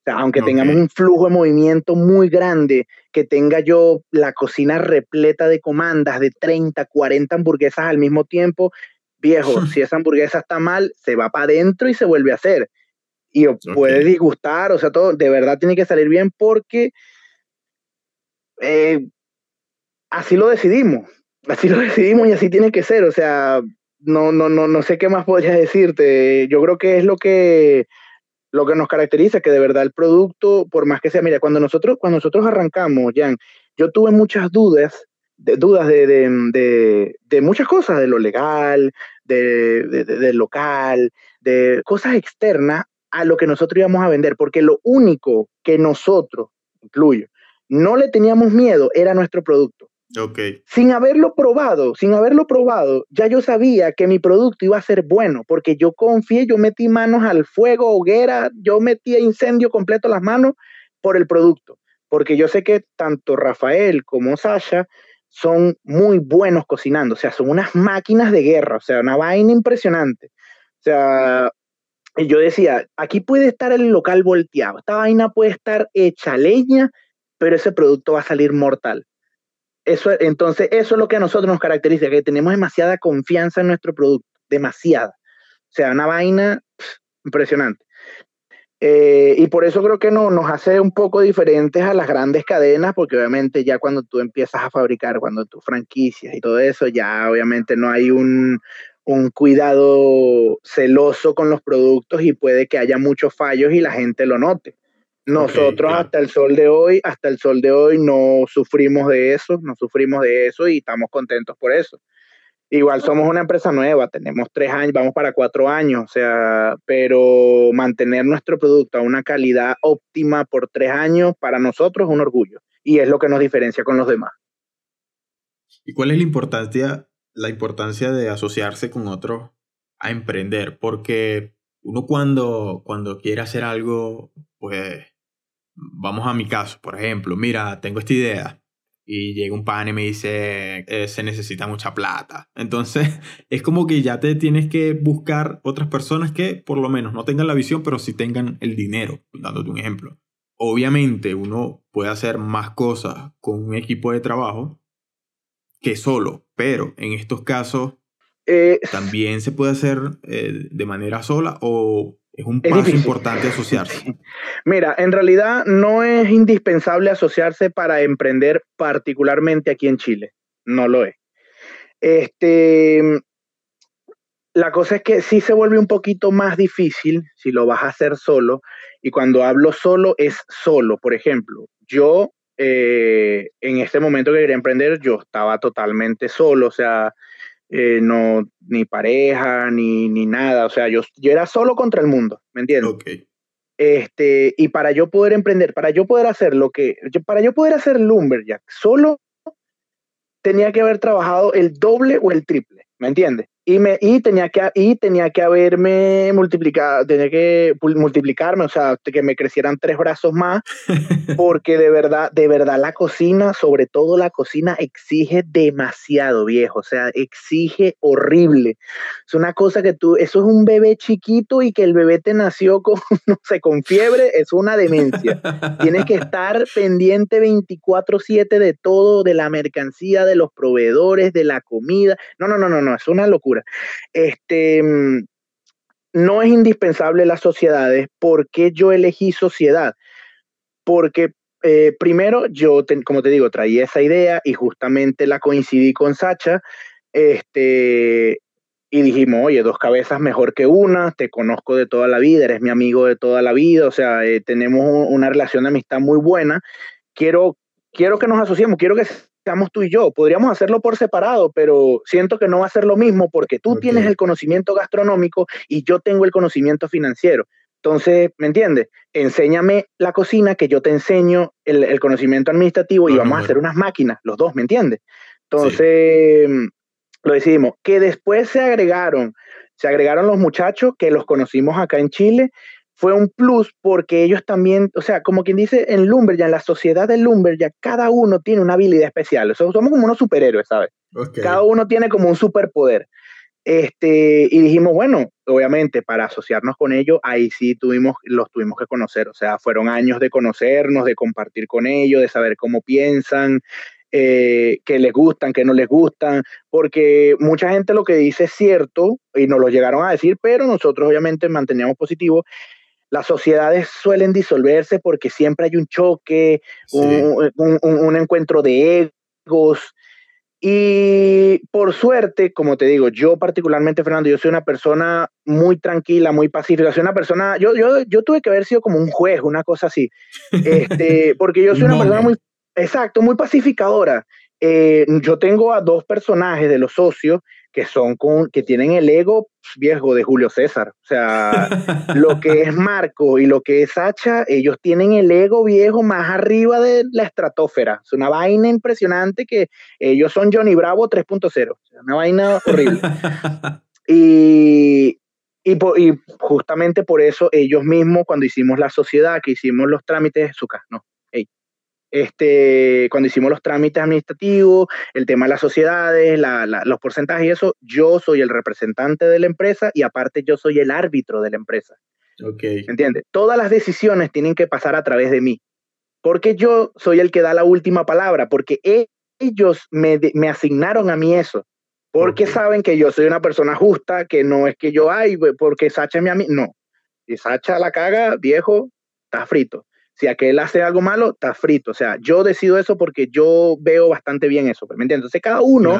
O sea, aunque tengamos un flujo de movimiento muy grande, que tenga yo la cocina repleta de comandas de 30, 40 hamburguesas al mismo tiempo, viejo, si esa hamburguesa está mal, se va para adentro y se vuelve a hacer. Y puede disgustar, o sea, todo, de verdad tiene que salir bien porque eh, así lo decidimos, así lo decidimos y así tiene que ser, o sea, no, no, no, no sé qué más podría decirte, yo creo que es lo que, lo que nos caracteriza, que de verdad el producto, por más que sea, mira, cuando nosotros, cuando nosotros arrancamos, Jan, yo tuve muchas dudas, de, dudas de, de, de, muchas cosas, de lo legal, de, del local, de cosas externas a lo que nosotros íbamos a vender, porque lo único que nosotros, incluyo, no le teníamos miedo era nuestro producto. Okay. Sin haberlo probado, sin haberlo probado, ya yo sabía que mi producto iba a ser bueno, porque yo confié, yo metí manos al fuego, hoguera, yo metí incendio completo las manos por el producto, porque yo sé que tanto Rafael como Sasha son muy buenos cocinando, o sea, son unas máquinas de guerra, o sea, una vaina impresionante. O sea, yo decía, aquí puede estar el local volteado, esta vaina puede estar hecha leña, pero ese producto va a salir mortal. Entonces, eso es lo que a nosotros nos caracteriza, que tenemos demasiada confianza en nuestro producto, demasiada. O sea, una vaina impresionante. Eh, y por eso creo que no, nos hace un poco diferentes a las grandes cadenas, porque obviamente ya cuando tú empiezas a fabricar, cuando tú franquicias y todo eso, ya obviamente no hay un cuidado celoso con los productos y puede que haya muchos fallos y la gente lo note. Nosotros hasta el sol de hoy, hasta el sol de hoy no sufrimos de eso, no sufrimos de eso y estamos contentos por eso. Igual somos una empresa nueva, tenemos tres años, vamos para cuatro años, o sea, pero mantener nuestro producto a una calidad óptima por tres años para nosotros es un orgullo y es lo que nos diferencia con los demás. ¿Y cuál es la importancia, la importancia de asociarse con otros a emprender? Porque uno cuando, cuando quiere hacer algo, pues vamos a mi caso, por ejemplo, mira, tengo esta idea, y llega un pan y me dice, eh, se necesita mucha plata. Entonces, es como que ya te tienes que buscar otras personas que por lo menos no tengan la visión, pero sí tengan el dinero, dándote un ejemplo. Obviamente, uno puede hacer más cosas con un equipo de trabajo que solo, pero en estos casos eh, también se puede hacer eh, de manera sola o es un paso importante asociarse. Mira, en realidad no es indispensable asociarse para emprender, particularmente aquí en Chile. No lo es. Este, la cosa es que sí se vuelve un poquito más difícil si lo vas a hacer solo. Y cuando hablo solo, es solo. Por ejemplo, yo eh, en este momento que quería emprender, yo estaba totalmente solo. O sea, eh, no, ni pareja, ni, ni, nada. O sea, yo, yo era solo contra el mundo, ¿me entiendes? Este, y para yo poder emprender, para yo poder hacer lo que, para yo poder hacer Lumberjack, solo tenía que haber trabajado el doble o el triple, ¿me entiendes? Y, me, y, tenía que, y tenía que haberme multiplicado, tenía que multiplicarme, o sea, que me crecieran tres brazos más, porque de verdad, de verdad la cocina, sobre todo la cocina, exige demasiado, viejo, o sea, exige horrible. Es una cosa que tú, eso es un bebé chiquito y que el bebé te nació con, no sé, con fiebre, es una demencia. Tienes que estar pendiente 24/7 de todo, de la mercancía, de los proveedores, de la comida. No, no, no, no, no, es una locura. Este, mm, no es indispensable las sociedades. ¿Por qué yo elegí sociedad? Porque eh, primero yo, como te digo, traía esa idea y justamente la coincidí con Sacha. Este, y dijimos, oye, dos cabezas mejor que una, te conozco de toda la vida, eres mi amigo de toda la vida, o sea, eh, tenemos una relación de amistad muy buena. Quiero, quiero que nos asociemos, quiero que estamos tú y yo. Podríamos hacerlo por separado, pero siento que no va a ser lo mismo porque tú tienes el conocimiento gastronómico y yo tengo el conocimiento financiero. Entonces, ¿me entiendes? Enséñame la cocina, que yo te enseño el, conocimiento administrativo y vamos a hacer unas máquinas, los dos, ¿me entiendes? Entonces, lo decidimos. Que después se agregaron, se agregaron los muchachos que los conocimos acá en Chile fue un plus porque ellos también, o sea, como quien dice en Lumberjack, en la sociedad de Lumberjack, cada uno tiene una habilidad especial. O sea, somos como unos superhéroes, ¿sabes? Cada uno tiene como un superpoder. Este, y dijimos, bueno, obviamente para asociarnos con ellos, ahí sí tuvimos, los tuvimos que conocer. O sea, fueron años de conocernos, de compartir con ellos, de saber cómo piensan, eh, que les gustan, que no les gustan, porque mucha gente lo que dice es cierto y nos lo llegaron a decir, pero nosotros obviamente manteníamos positivo las sociedades suelen disolverse porque siempre hay un choque, un, encuentro de egos. Y por suerte, como te digo, yo particularmente, Fernando, yo soy una persona muy tranquila, muy pacífica. Soy una persona, yo, yo, yo tuve que haber sido como un juez, una cosa así. Este, porque yo soy una persona muy, exacto, muy pacificadora. Eh, yo tengo a dos personajes de los socios que son con, que tienen el ego viejo de Julio César. O sea, lo que es Marco y lo que es Sacha, ellos tienen el ego viejo más arriba de la estratosfera. Es una vaina impresionante que ellos son Johnny Bravo 3.0. una vaina horrible. y, y, y, justamente por eso ellos mismos, cuando hicimos la sociedad, que hicimos los trámites, su no, este, cuando hicimos los trámites administrativos, el tema de las sociedades, los porcentajes y eso, yo soy el representante de la empresa y aparte yo soy el árbitro de la empresa. Okay. ¿Entiendes? Todas las decisiones tienen que pasar a través de mí, porque yo soy el que da la última palabra, porque ellos me, me asignaron a mí eso. Porque saben que yo soy una persona justa, que no es que yo, ay, porque Sacha es mi amigo. No. Si Sacha la caga, viejo, está frito. Si aquel hace algo malo, está frito. O sea, yo decido eso porque yo veo bastante bien eso. ¿Me entiendes? Entonces, cada uno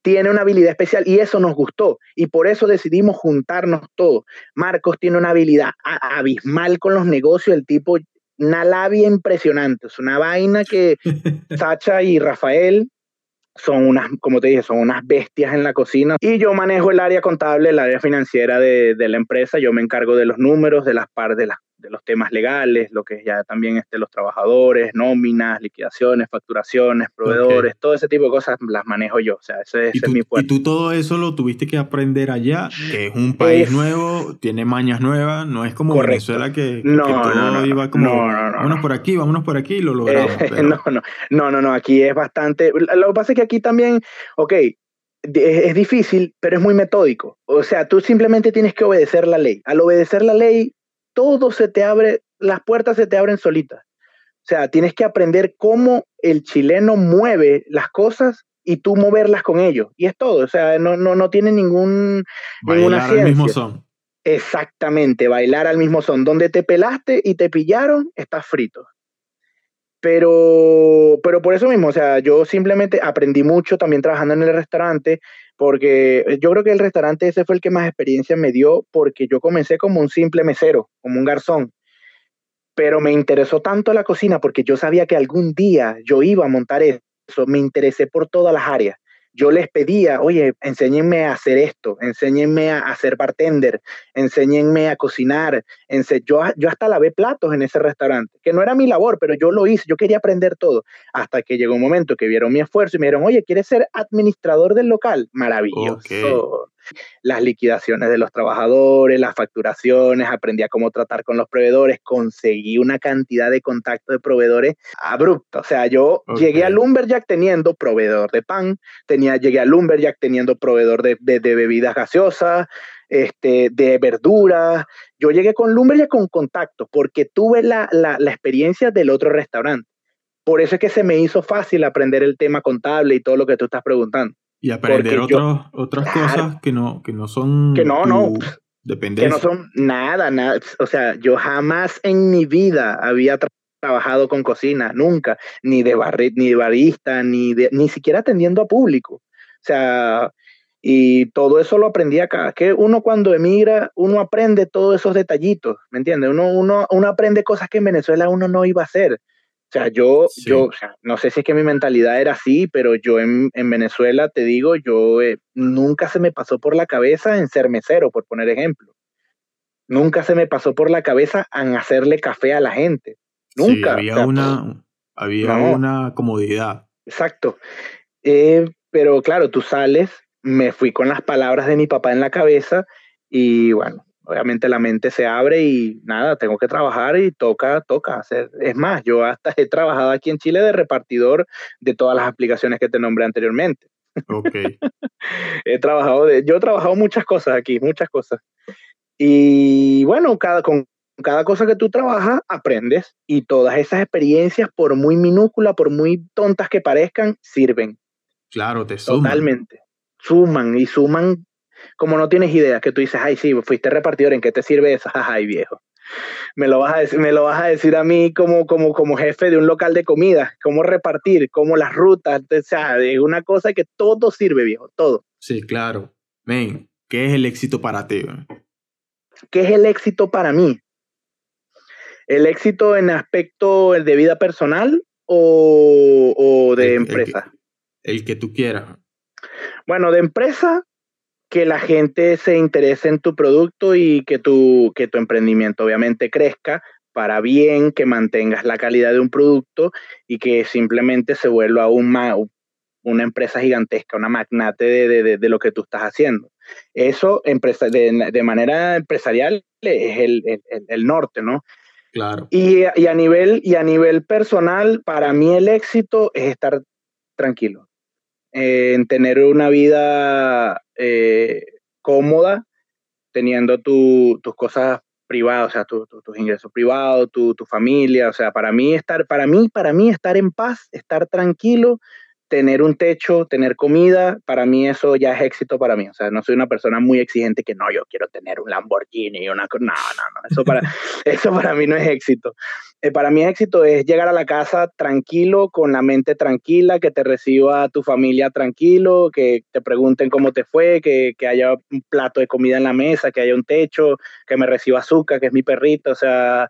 tiene una habilidad especial y eso nos gustó. Y por eso decidimos juntarnos todos. Marcos tiene una habilidad abismal con los negocios. El tipo, una labia impresionante. Es una vaina que Sacha y Rafael son unas, como te dije, son unas bestias en la cocina. Y yo manejo el área contable, el área financiera de, de la empresa. Yo me encargo de los números, de las partes, de las de los temas legales, lo que es ya también este, los trabajadores, nóminas, liquidaciones, facturaciones, proveedores, todo ese tipo de cosas las manejo yo. O sea, ese, es mi puesto. ¿Y tú todo eso lo tuviste que aprender allá? Que es un país nuevo, tiene mañas nuevas, no es como Venezuela que, no, todo no, no, iba como, vámonos por aquí, vámonos por aquí y lo logramos. no, no, no, no, no, aquí es bastante... Lo que pasa es que aquí también, ok, es difícil, pero es muy metódico. O sea, tú simplemente tienes que obedecer la ley. Al obedecer la ley, todo se te abre, las puertas se te abren solitas. O sea, tienes que aprender cómo el chileno mueve las cosas y tú moverlas con ellos. Y es todo. O sea, no, no, no tiene ningún, bailar al mismo son. Exactamente, bailar al mismo son. Donde te pelaste y te pillaron, estás frito. Pero, pero por eso mismo, o sea, yo simplemente aprendí mucho también trabajando en el restaurante porque eh, yo creo que el restaurante ese fue el que más experiencia me dio, porque yo comencé como un simple mesero, como un garzón, pero me interesó tanto la cocina porque yo sabía que algún día yo iba a montar eso, me interesé por todas las áreas yo les pedía, oye, enséñenme a hacer esto, enséñenme a hacer bartender, enséñenme a cocinar. yo, hasta lavé platos en ese restaurante, que no era mi labor, pero yo lo hice, yo quería aprender todo. Hasta que llegó un momento que vieron mi esfuerzo y me dijeron, oye, ¿quieres ser administrador del local? Maravilloso las liquidaciones de los trabajadores, las facturaciones, aprendí a cómo tratar con los proveedores, conseguí una cantidad de contactos de proveedores abrupta. O sea, yo llegué a Lumberjack teniendo proveedor de pan, tenía, llegué a Lumberjack teniendo proveedor de, bebidas gaseosas, este, de verduras. Yo llegué con Lumberjack con contactos porque tuve la, la, la experiencia del otro restaurante. Por eso es que se me hizo fácil aprender el tema contable y todo lo que tú estás preguntando. Y aprender otras cosas que no, que no son. Que no, no. Dependencia. Que no son nada, nada. O sea, yo jamás en mi vida había trabajado con cocina, nunca. Ni de, barri ni de barista, ni, de, ni siquiera atendiendo a público. O sea, y todo eso lo aprendí acá. Que uno cuando emigra, uno aprende todos esos detallitos, ¿me entiendes? Uno, uno, uno aprende cosas que en Venezuela uno no iba a hacer. O sea, yo, yo no sé si es que mi mentalidad era así, pero yo en, Venezuela, te digo, yo eh, nunca se me pasó por la cabeza en ser mesero, por poner ejemplo. Nunca se me pasó por la cabeza en hacerle café a la gente. Nunca. había una, había una comodidad. Exacto. Eh, pero claro, tú sales, me fui con las palabras de mi papá en la cabeza y bueno, obviamente la mente se abre y nada, tengo que trabajar y toca, toca hacer. Es más, yo hasta he trabajado aquí en Chile de repartidor de todas las aplicaciones que te nombré anteriormente. Ok. he trabajado de, yo he trabajado muchas cosas aquí, muchas cosas. Y bueno, cada, con cada cosa que tú trabajas, aprendes y todas esas experiencias, por muy minúsculas, por muy tontas que parezcan, sirven. Claro, te suman. Totalmente. Suman y suman como no tienes idea, que tú dices, ay, sí, fuiste repartidor, ¿en qué te sirve eso? Ay, viejo. Me lo vas a decir, me lo vas a, decir a mí como, como, como jefe de un local de comida, cómo repartir, cómo las rutas, o sea, es una cosa que todo sirve, viejo, todo. Sí, claro. Men, ¿qué es el éxito para ti? ¿Qué es el éxito para mí? ¿El éxito en aspecto de vida personal o, de empresa? el que tú quieras. Bueno, de empresa, que la gente se interese en tu producto y que tu, que tu emprendimiento obviamente crezca para bien, que mantengas la calidad de un producto y que simplemente se vuelva un, una empresa gigantesca, una magnate de, de, lo que tú estás haciendo. Eso empresa, de, manera empresarial es el, el, el, norte, ¿no? Claro. Y, y, a nivel, y a nivel personal, para mí el éxito es estar tranquilo en tener una vida eh, cómoda, teniendo tus cosas privadas, o sea, tus ingresos privados, tu, familia, o sea, para mí estar, para mí, para mí estar en paz, estar tranquilo, tener un techo, tener comida, para mí eso ya es éxito para mí. O sea, no soy una persona muy exigente que no, yo quiero tener un Lamborghini y una... No, no, no, eso para, eso para mí no es éxito. Eh, para mí éxito es llegar a la casa tranquilo, con la mente tranquila, que te reciba tu familia tranquilo, que te pregunten cómo te fue, que, que haya un plato de comida en la mesa, que haya un techo, que me reciba azúcar, que es mi perrito. O sea,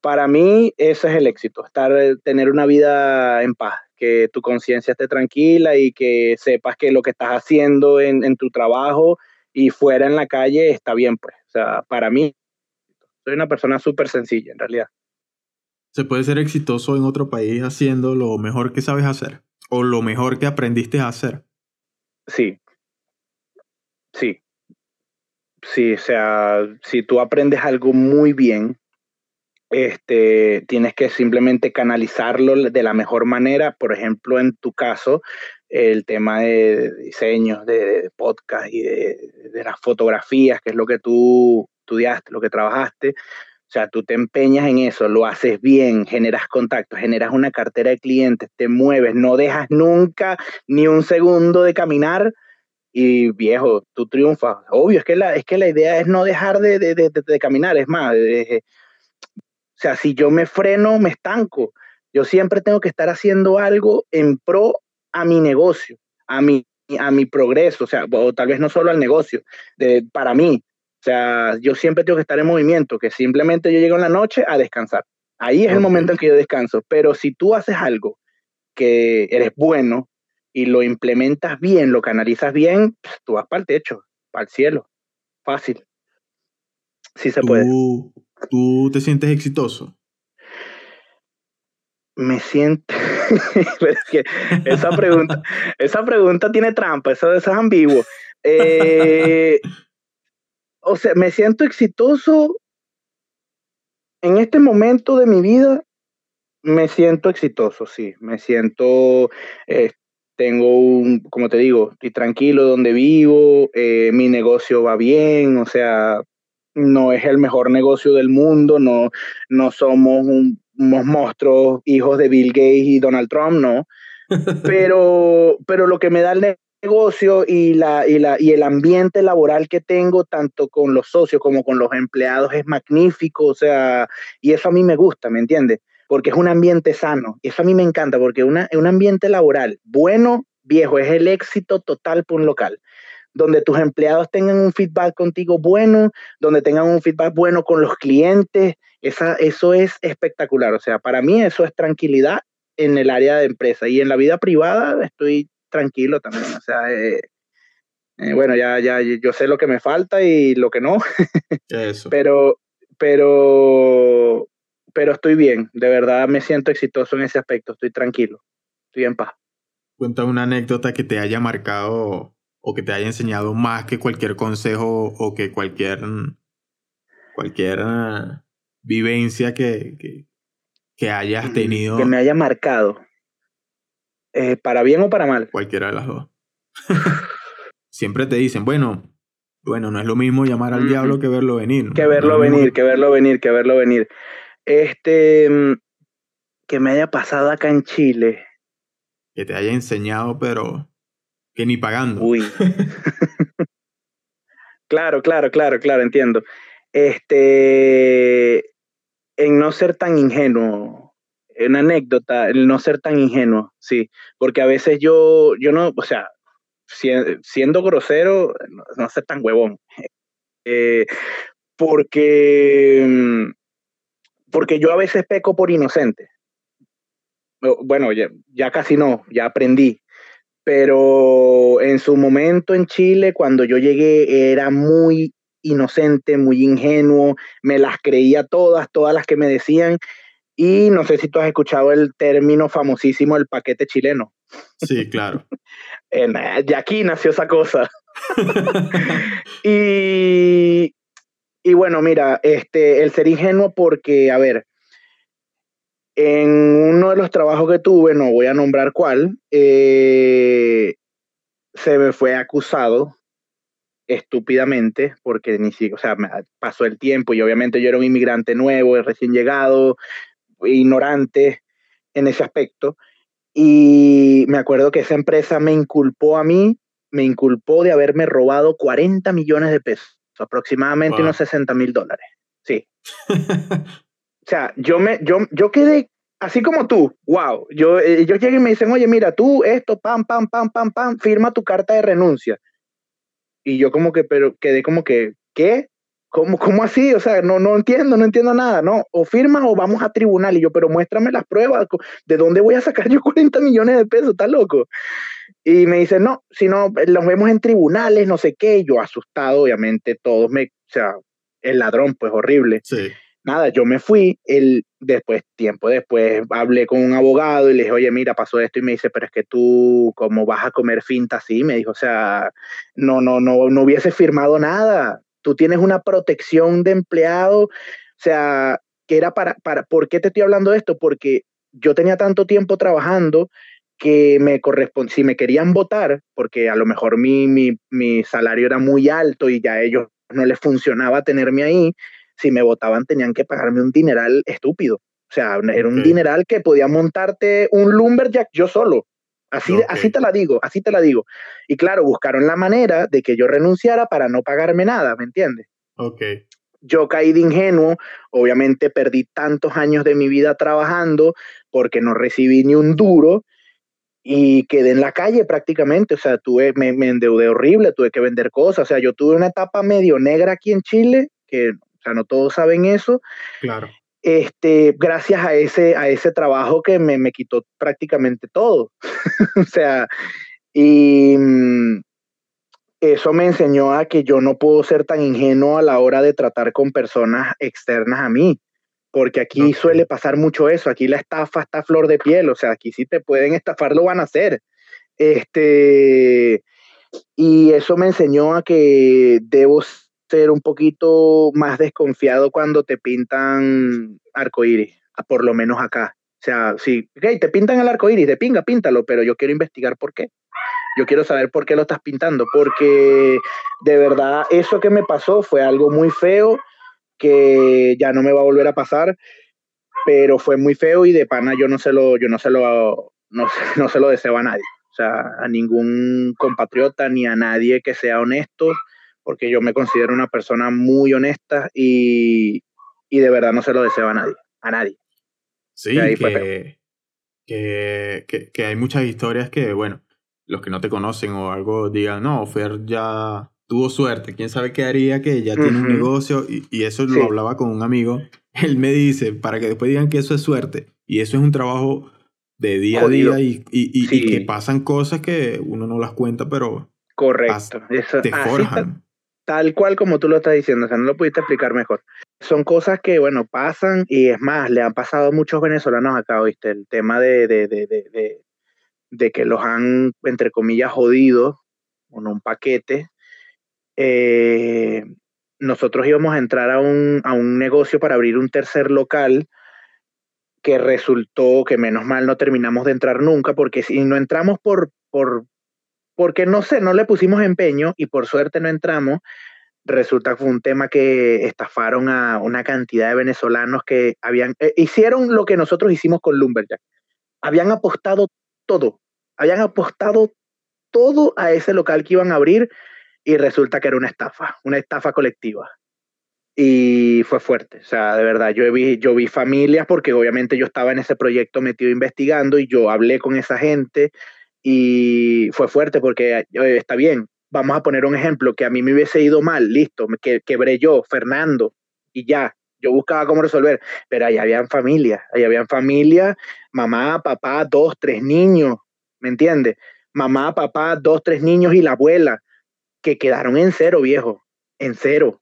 para mí eso es el éxito, estar, tener una vida en paz que tu conciencia esté tranquila y que sepas que lo que estás haciendo en, tu trabajo y fuera en la calle está bien, pues. O sea, para mí, soy una persona súper sencilla, en realidad. ¿Se puede ser exitoso en otro país haciendo lo mejor que sabes hacer? ¿O lo mejor que aprendiste a hacer? Sí. Sí. Sí, o sea, si tú aprendes algo muy bien, este, tienes que simplemente canalizarlo de la mejor manera. Por ejemplo, en tu caso, el tema de diseños, de, podcast y de, las fotografías, que es lo que tú estudiaste, lo que trabajaste. O sea, tú te empeñas en eso, lo haces bien, generas contactos, generas una cartera de clientes, te mueves, no dejas nunca ni un segundo de caminar y viejo, tú triunfas. Obvio, es que la, es que la idea es no dejar de, de, de caminar, es más, o sea, si yo me freno, me estanco. Yo siempre tengo que estar haciendo algo en pro a mi negocio, a mi, a mi progreso, o sea, o tal vez no solo al negocio, de, para mí. O sea, yo siempre tengo que estar en movimiento, que simplemente yo llego en la noche a descansar. Ahí es el momento en que yo descanso. Pero si tú haces algo que eres bueno y lo implementas bien, lo canalizas bien, pues, tú vas para el techo, para el cielo. Fácil. Sí se puede. ¿Tú te sientes exitoso? Me siento. esa pregunta, esa pregunta tiene trampa, eso, es ambiguo. Eh, o sea, me siento exitoso en este momento de mi vida. Me siento exitoso, sí. Me siento, eh, tengo un, como te digo, estoy tranquilo donde vivo, eh, mi negocio va bien, o sea, no es el mejor negocio del mundo, no, no somos unos monstruos hijos de Bill Gates y Donald Trump, no. Pero, pero lo que me da el negocio y, la, y, la, y el ambiente laboral que tengo, tanto con los socios como con los empleados, es magnífico, o sea, y eso a mí me gusta, ¿me entiendes? Porque es un ambiente sano, y eso a mí me encanta, porque una, un ambiente laboral bueno, viejo, es el éxito total por un local donde tus empleados tengan un feedback contigo bueno, donde tengan un feedback bueno con los clientes. Esa, eso es espectacular. O sea, para mí eso es tranquilidad en el área de empresa y en la vida privada estoy tranquilo también. O sea, eh, eh, bueno, ya, ya yo sé lo que me falta y lo que no. Eso. pero, pero, pero estoy bien. De verdad me siento exitoso en ese aspecto. Estoy tranquilo. Estoy en paz. Cuenta una anécdota que te haya marcado o que te haya enseñado más que cualquier consejo o que cualquier, cualquier ah, vivencia que, que, hayas tenido. Que me haya marcado. Eh, ¿Para bien o para mal? Cualquiera de las dos. Siempre te dicen, bueno, bueno, no es lo mismo llamar al diablo que verlo venir. Que verlo venir, que... verlo venir, que verlo venir. Este, mm, que me haya pasado acá en Chile. Que te haya enseñado, pero que ni pagando. Uy. claro, claro, claro, claro, entiendo. Este, en no ser tan ingenuo, una anécdota, el no ser tan ingenuo, sí, porque a veces yo, yo no, o sea, siendo grosero, no, ser tan huevón. Eh, porque, mm, porque yo a veces peco por inocente. Bueno, ya, ya casi no, ya aprendí pero en su momento en Chile, cuando yo llegué, era muy inocente, muy ingenuo, me las creía todas, todas las que me decían, y no sé si tú has escuchado el término famosísimo el paquete chileno. Sí, claro. de aquí nació esa cosa. y, y bueno, mira, este, el ser ingenuo porque, a ver, en uno de los trabajos que tuve, no voy a nombrar cuál, eh, se me fue acusado estúpidamente, porque ni siquiera, o sea, pasó el tiempo y obviamente yo era un inmigrante nuevo, recién llegado, ignorante en ese aspecto, y me acuerdo que esa empresa me inculpó a mí, me inculpó de haberme robado 40 millones de pesos, aproximadamente unos 60 mil dólares. Sí. o sea, yo, me, yo, yo quedé así como tú, wow. Yo, ellos eh, llegan y me dicen, oye, mira, tú esto, pam, pam, pam, pam, pam, firma tu carta de renuncia. Y yo como que, pero quedé como que, ¿qué? ¿Cómo, ¿Cómo así? O sea, no, no entiendo, no entiendo nada, ¿no? O firmas o vamos a tribunal. Y yo, pero muéstrame las pruebas, ¿de dónde voy a sacar yo 40 millones de pesos? ¿Estás loco? Y me dice, no, si no, los vemos en tribunales, no sé qué. yo asustado, obviamente, todos me, o sea, el ladrón, pues horrible. Sí. Nada, yo me fui, el, después, tiempo después, hablé con un abogado y le dije, oye, mira, pasó esto, y me dice, pero es que tú, ¿cómo vas a comer finta así? Me dijo, o sea, no, no, no, no hubiese firmado nada, tú tienes una protección de empleado, o sea, que era para, para, ¿por qué te estoy hablando de esto? Porque yo tenía tanto tiempo trabajando que me corresponde, si me querían votar, porque a lo mejor mi, mi, mi salario era muy alto y ya a ellos no les funcionaba tenerme ahí, si me votaban tenían que pagarme un dineral estúpido. O sea, era un dineral que podía montarte un lumberjack yo solo. Así, así te la digo, así te la digo. Y claro, buscaron la manera de que yo renunciara para no pagarme nada, ¿me entiendes? Ok. Yo caí de ingenuo, obviamente perdí tantos años de mi vida trabajando porque no recibí ni un duro y quedé en la calle prácticamente, o sea, tuve, me, me endeudé horrible, tuve que vender cosas, o sea, yo tuve una etapa medio negra aquí en Chile, que, sea, no todos saben eso. Claro este, gracias a ese, a ese trabajo que me, me quitó prácticamente todo. o sea, y mm, eso me enseñó a que yo no puedo ser tan ingenuo a la hora de tratar con personas externas a mí, porque aquí suele pasar mucho eso, aquí la estafa está a flor de piel, o sea, aquí si te pueden estafar lo van a hacer. Este, y eso me enseñó a que debo ser un poquito más desconfiado cuando te pintan arcoíris, por lo menos acá. O sea, si te pintan el arcoíris, de pinga, píntalo, pero yo quiero investigar por qué. Yo quiero saber por qué lo estás pintando, porque de verdad eso que me pasó fue algo muy feo que ya no me va a volver a pasar, pero fue muy feo y de pana yo no se lo, yo no se lo, no, no se lo deseo a nadie. O sea, a ningún compatriota ni a nadie que sea honesto porque yo me considero una persona muy honesta y, de verdad no se lo deseo a nadie, a nadie. Sí, que, que, hay muchas historias que, bueno, los que no te conocen o algo digan, no, Fer ya tuvo suerte, quién sabe qué haría, que ya tiene un negocio, y, eso lo hablaba con un amigo, él me dice, para que después digan que eso es suerte, y eso es un trabajo de día a día y, que pasan cosas que uno no las cuenta, pero Correcto. te forjan tal cual como tú lo estás diciendo, o sea, no lo pudiste explicar mejor. Son cosas que, bueno, pasan y es más, le han pasado a muchos venezolanos acá, ¿viste? El tema de, de, de, de, de que los han, entre comillas, jodido con un paquete. Eh, nosotros íbamos a entrar a un, a un negocio para abrir un tercer local que resultó que menos mal no terminamos de entrar nunca, porque si no entramos por, por, porque no sé, no le pusimos empeño y por suerte no entramos. Resulta que fue un tema que estafaron a una cantidad de venezolanos que habían, eh, hicieron lo que nosotros hicimos con Lumberjack. Habían apostado todo, habían apostado todo a ese local que iban a abrir y resulta que era una estafa, una estafa colectiva. Y fue fuerte, o sea, de verdad, yo vi, yo vi familias porque obviamente yo estaba en ese proyecto metido investigando y yo hablé con esa gente, y fue fuerte porque está bien, vamos a poner un ejemplo que a mí me hubiese ido mal, listo, que quebré yo, Fernando, y ya, yo buscaba cómo resolver, pero ahí habían familia, ahí habían familia, mamá, papá, dos, tres niños, ¿me entiendes? Mamá, papá, dos, tres niños y la abuela, que quedaron en cero, viejo, en cero.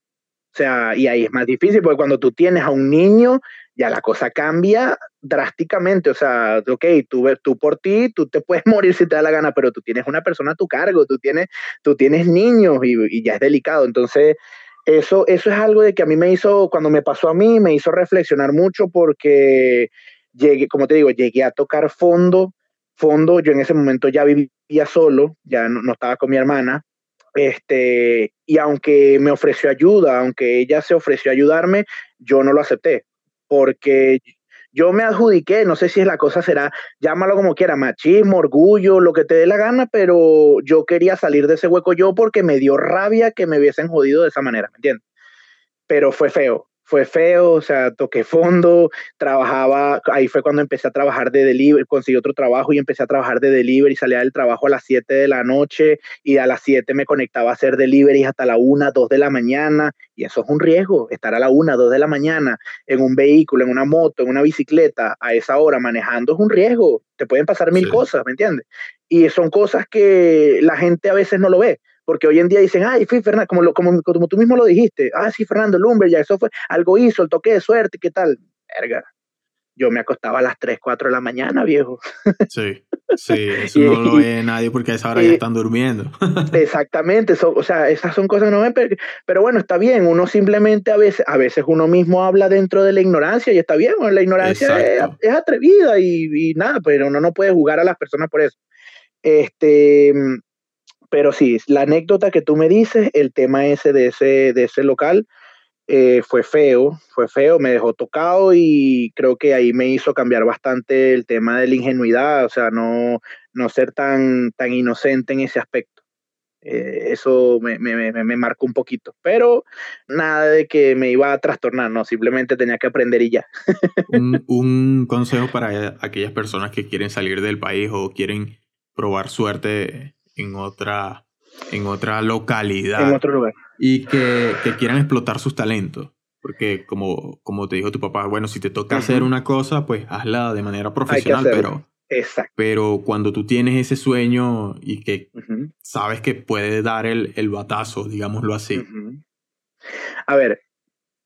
O sea, y ahí es más difícil porque cuando tú tienes a un niño, ya la cosa cambia drásticamente. O sea, ok, tú, por ti, tú te puedes morir si te da la gana, pero tú tienes una persona a tu cargo, tú tienes, tú tienes niños y, ya es delicado. Entonces, eso, eso es algo de que a mí me hizo, cuando me pasó a mí, me hizo reflexionar mucho porque llegué, como te digo, llegué a tocar fondo, fondo, yo en ese momento ya vivía solo, ya no estaba con mi hermana, este, y aunque me ofreció ayuda, aunque ella se ofreció a ayudarme, yo no lo acepté, porque yo me adjudiqué, no sé si es la cosa será, llámalo como quiera, machismo, orgullo, lo que te dé la gana, pero yo quería salir de ese hueco yo porque me dio rabia que me hubiesen jodido de esa manera, ¿me entiendes? Pero fue feo, fue feo, o sea, toqué fondo, trabajaba, ahí fue cuando empecé a trabajar de delivery, conseguí otro trabajo y empecé a trabajar de delivery, salía del trabajo a las 7 de la noche y a las 7 me conectaba a hacer delivery hasta la 1, 2 de la mañana y eso es un riesgo, estar a la 1, 2 de la mañana en un vehículo, en una moto, en una bicicleta a esa hora manejando es un riesgo, te pueden pasar mil cosas, ¿me entiendes? Y son cosas que la gente a veces no lo ve porque hoy en día dicen, ay, fui Fernando, como, como, como, tú mismo lo dijiste, ah, sí, Fernando Lumber, ya eso fue, algo hizo, el toque de suerte, ¿qué tal? Verga. Yo me acostaba a las 3, 4 de la mañana, viejo. Sí, sí, eso no lo ve nadie porque a esa hora ya están durmiendo. exactamente, o sea, esas son cosas que no ven, pero, bueno, está bien, uno simplemente a veces, a veces uno mismo habla dentro de la ignorancia y está bien, la ignorancia es, atrevida y, y, nada, pero uno no puede jugar a las personas por eso. Este, pero sí, la anécdota que tú me dices, el tema ese de ese, de ese local, eh, fue feo, fue feo, me dejó tocado y creo que ahí me hizo cambiar bastante el tema de la ingenuidad, o sea, no, no ser tan, tan inocente en ese aspecto. Eh, eso me, me, me, marcó un poquito, pero nada de que me iba a trastornar, no, simplemente tenía que aprender y ya. un, un consejo para aquellas personas que quieren salir del país o quieren probar suerte en otra, en otra localidad. En otro lugar. Y que, que quieran explotar sus talentos. Porque como, como te dijo tu papá, bueno, si te toca hacer una cosa, pues hazla de manera profesional, pero... Exacto. Pero cuando tú tienes ese sueño y que sabes que puede dar el, el batazo, digámoslo así. A ver,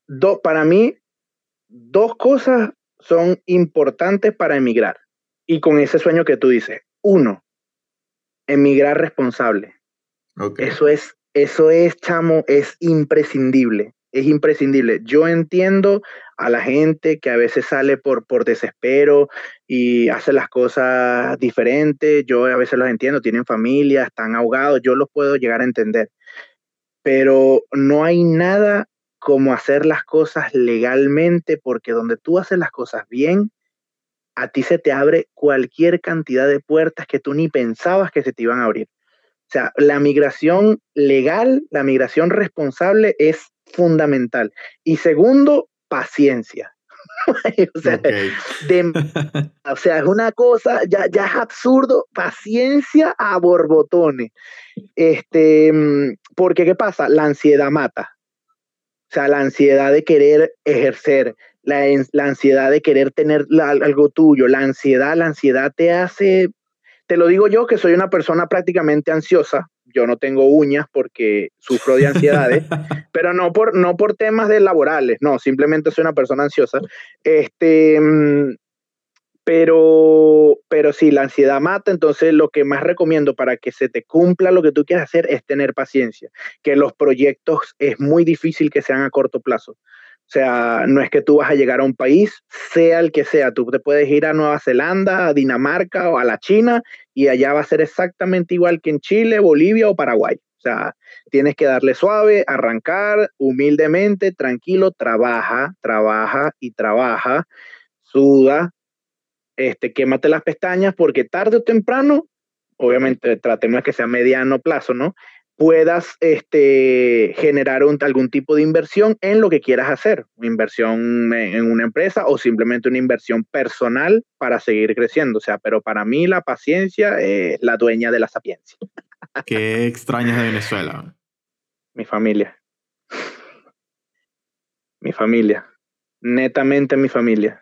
do, para mí, dos cosas son importantes para emigrar. Y con ese sueño que tú dices. Uno, emigrar responsable. Eso es, eso es, chamo, es imprescindible. Es imprescindible. Yo entiendo a la gente que a veces sale por, por desespero y hace las cosas diferentes. Yo a veces los entiendo, tienen familia, están ahogados, yo los puedo llegar a entender. Pero no hay nada como hacer las cosas legalmente, porque donde tú haces las cosas bien, a ti se te abre cualquier cantidad de puertas que tú ni pensabas que se te iban a abrir. O sea, la migración legal, la migración responsable es fundamental. Y segundo, paciencia. o, sea, o, sea, es una cosa, ya, ya es absurdo, paciencia a borbotones. Este, porque, ¿qué pasa? La ansiedad mata. O sea, la ansiedad de querer ejercer, la, ansiedad de querer tener algo tuyo, la ansiedad, la ansiedad te hace, te lo digo yo que soy una persona prácticamente ansiosa, yo no tengo uñas porque sufro de ansiedades, pero no por, no por temas de laborales, no, simplemente soy una persona ansiosa. Este, mm, pero, pero si la ansiedad mata, entonces lo que más recomiendo para que se te cumpla lo que tú quieres hacer es tener paciencia, que los proyectos es muy difícil que sean a corto plazo. O sea, no es que tú vas a llegar a un país, sea el que sea, tú te puedes ir a Nueva Zelanda, a Dinamarca o a la China y allá va a ser exactamente igual que en Chile, Bolivia o Paraguay. O sea, tienes que darle suave, arrancar humildemente, tranquilo, trabaja, trabaja y trabaja, suda, este, quémate las pestañas porque tarde o temprano, obviamente tratemos que sea mediano plazo, ¿no? Puedas este, generar algún tipo de inversión en lo que quieras hacer, inversión en, una empresa o simplemente una inversión personal para seguir creciendo. O sea, pero para mí la paciencia es la dueña de la sapiencia. ¿Qué extrañas de Venezuela? Mi familia. Mi familia. Netamente mi familia.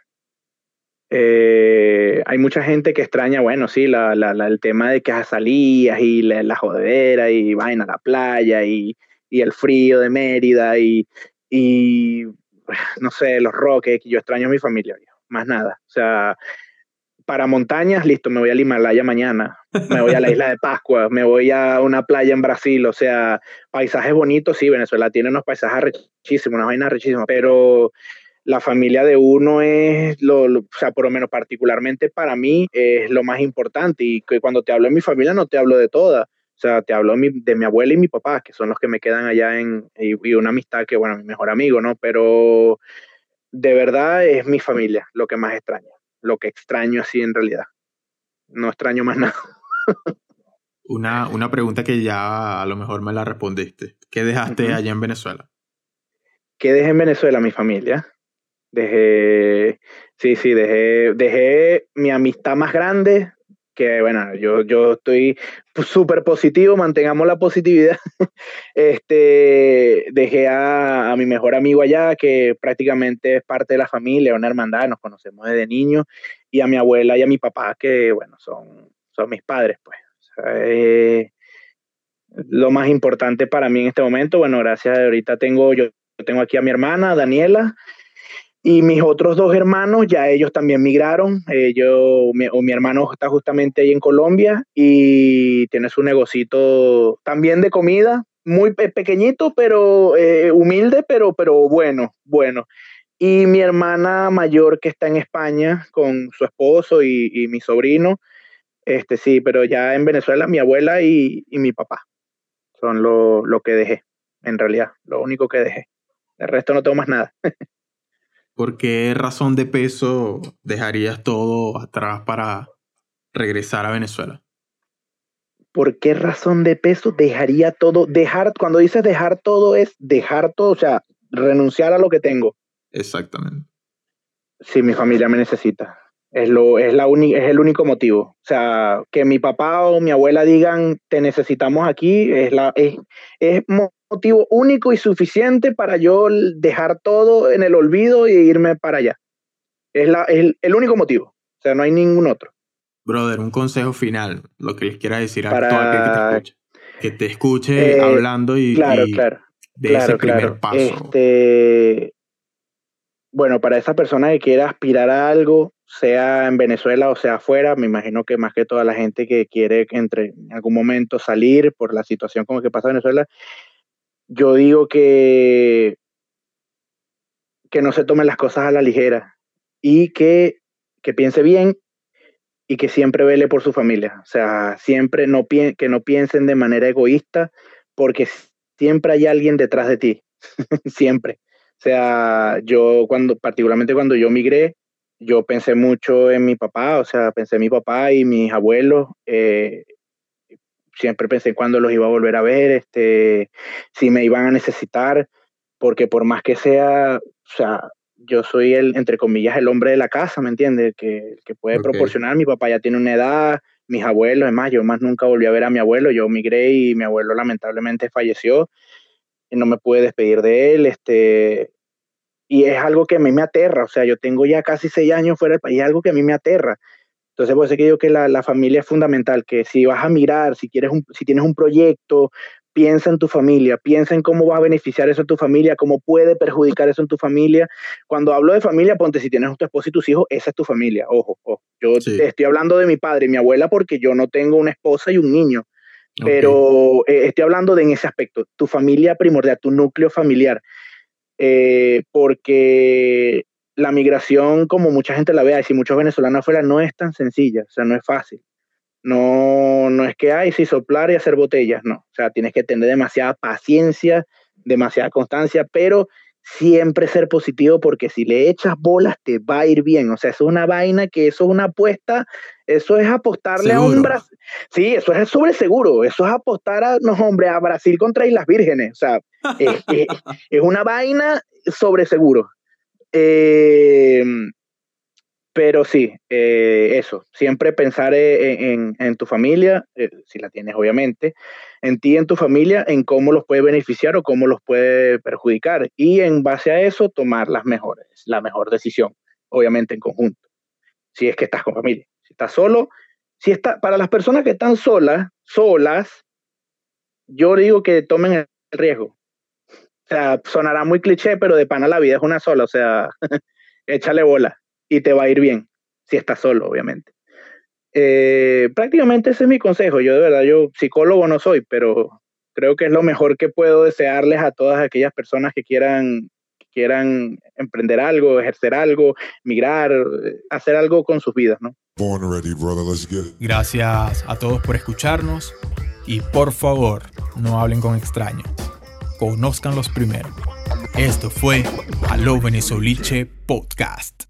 Eh, hay mucha gente que extraña, bueno, sí, la, el tema de que salías y la, jodera y vaina, la playa y, el frío de Mérida y, y, no sé, los roques, yo extraño a mi familia, más nada. O sea, para montañas, listo, me voy al Himalaya mañana, me voy a la isla de Pascua, me voy a una playa en Brasil, o sea, paisajes bonitos, sí, Venezuela tiene unos paisajes rechísimos, unas vainas rechísimas, pero la familia de uno es, lo, o sea, por lo menos particularmente para mí, es lo más importante. Y que cuando te hablo de mi familia, no te hablo de toda. O sea, te hablo de mi, de mi abuela y mi papá, que son los que me quedan allá en, y, una amistad que, bueno, mi mejor amigo, ¿no? Pero de verdad es mi familia lo que más extraño, lo que extraño así en realidad. No extraño más nada. Una, una pregunta que ya a lo mejor me la respondiste. ¿Qué dejaste allá en Venezuela? ¿Qué dejé en Venezuela? Mi familia. Dejé, sí, sí, dejé, dejé mi amistad más grande, que bueno, yo, yo estoy súper positivo, mantengamos la positividad. este, dejé a, a, mi mejor amigo allá, que prácticamente es parte de la familia, una hermandad, nos conocemos desde niños, y a mi abuela y a mi papá, que bueno, son, son mis padres, pues. Eh, lo más importante para mí en este momento, bueno, gracias, ahorita tengo, yo tengo aquí a mi hermana, Daniela, y mis otros dos hermanos, ya ellos también migraron. Eh, yo, mi, o mi hermano está justamente ahí en Colombia y tiene su negocito también de comida, muy pequeñito, pero eh, humilde, pero, pero bueno, bueno. Y mi hermana mayor que está en España con su esposo y, y mi sobrino, este sí, pero ya en Venezuela mi abuela y, y mi papá son lo, lo que dejé, en realidad, lo único que dejé. El resto no tengo más nada. ¿Por qué razón de peso dejarías todo atrás para regresar a Venezuela? ¿Por qué razón de peso dejaría todo? Dejar, cuando dices dejar todo es dejar todo, o sea, renunciar a lo que tengo. Exactamente. Sí, mi familia me necesita. Es, lo, es, la es el único motivo. O sea, que mi papá o mi abuela digan te necesitamos aquí es, la, es, es motivo único y suficiente para yo dejar todo en el olvido e irme para allá. Es, la, es el único motivo. O sea, no hay ningún otro. Brother, un consejo final, lo que les quiera decir a todo aquel que te escuche. Que te escuche eh, hablando y, claro, claro, de claro, ese primer claro. paso. Este, bueno, para esa persona que quiera aspirar a algo, sea en Venezuela o sea afuera, me imagino que más que toda la gente que quiere entre en algún momento salir por la situación como que pasa en Venezuela, yo digo que, que no se tomen las cosas a la ligera y que, que piense bien y que siempre vele por su familia. O sea, siempre no que no piensen de manera egoísta porque siempre hay alguien detrás de ti. siempre. O sea, yo cuando, particularmente cuando yo migré, yo pensé mucho en mi papá, o sea, pensé en mi papá y mis abuelos. Eh, siempre pensé cuándo los iba a volver a ver, este, si me iban a necesitar, porque por más que sea, o sea, yo soy el, entre comillas, el hombre de la casa, ¿me entiendes? Que, que puede okay. proporcionar, mi papá ya tiene una edad, mis abuelos, es más, yo más nunca volví a ver a mi abuelo, yo migré y mi abuelo lamentablemente falleció, y no me pude despedir de él, este, y es algo que a mí me aterra, o sea, yo tengo ya casi seis años fuera del país, es algo que a mí me aterra, entonces, por eso que digo que la, la, familia es fundamental, que si vas a mirar, si, quieres un, si tienes un proyecto, piensa en tu familia, piensa en cómo va a beneficiar eso en tu familia, cómo puede perjudicar eso en tu familia. Cuando hablo de familia, ponte si tienes tu esposo y tus hijos, esa es tu familia, ojo, ojo. Yo sí. estoy hablando de mi padre y mi abuela porque yo no tengo una esposa y un niño, okay. pero eh, estoy hablando de en ese aspecto, tu familia primordial, tu núcleo familiar. Eh, porque la migración, como mucha gente la ve, y si muchos venezolanos afuera, no es tan sencilla, o sea, no es fácil. No, no es que hay, si soplar y hacer botellas, no. O sea, tienes que tener demasiada paciencia, demasiada constancia, pero siempre ser positivo porque si le echas bolas te va a ir bien. O sea, eso es una vaina que eso es una apuesta, eso es apostarle seguro. a un Brasil. Sí, eso es sobre seguro, eso es apostar a, no, hombre, a Brasil contra Islas Vírgenes. O sea, es, es, es una vaina sobre seguro. Eh, pero sí, eh, eso, siempre pensar en, en, en tu familia, eh, si la tienes obviamente, en ti, en tu familia, en cómo los puede beneficiar o cómo los puede perjudicar. Y en base a eso, tomar las mejores, la mejor decisión, obviamente en conjunto, si es que estás con familia. Si estás solo, si está, para las personas que están solas, solas, yo digo que tomen el riesgo, o sea, sonará muy cliché, pero de pana la vida es una sola, o sea, échale bola y te va a ir bien, si estás solo, obviamente. Eh, prácticamente ese es mi consejo. Yo de verdad, yo psicólogo no soy, pero creo que es lo mejor que puedo desearles a todas aquellas personas que quieran, que quieran emprender algo, ejercer algo, migrar, hacer algo con sus vidas, ¿no? Ready, brother. Gracias a todos por escucharnos y por favor, no hablen con extraños conózcanlos primero. Esto fue Aló Venezoliche Podcast.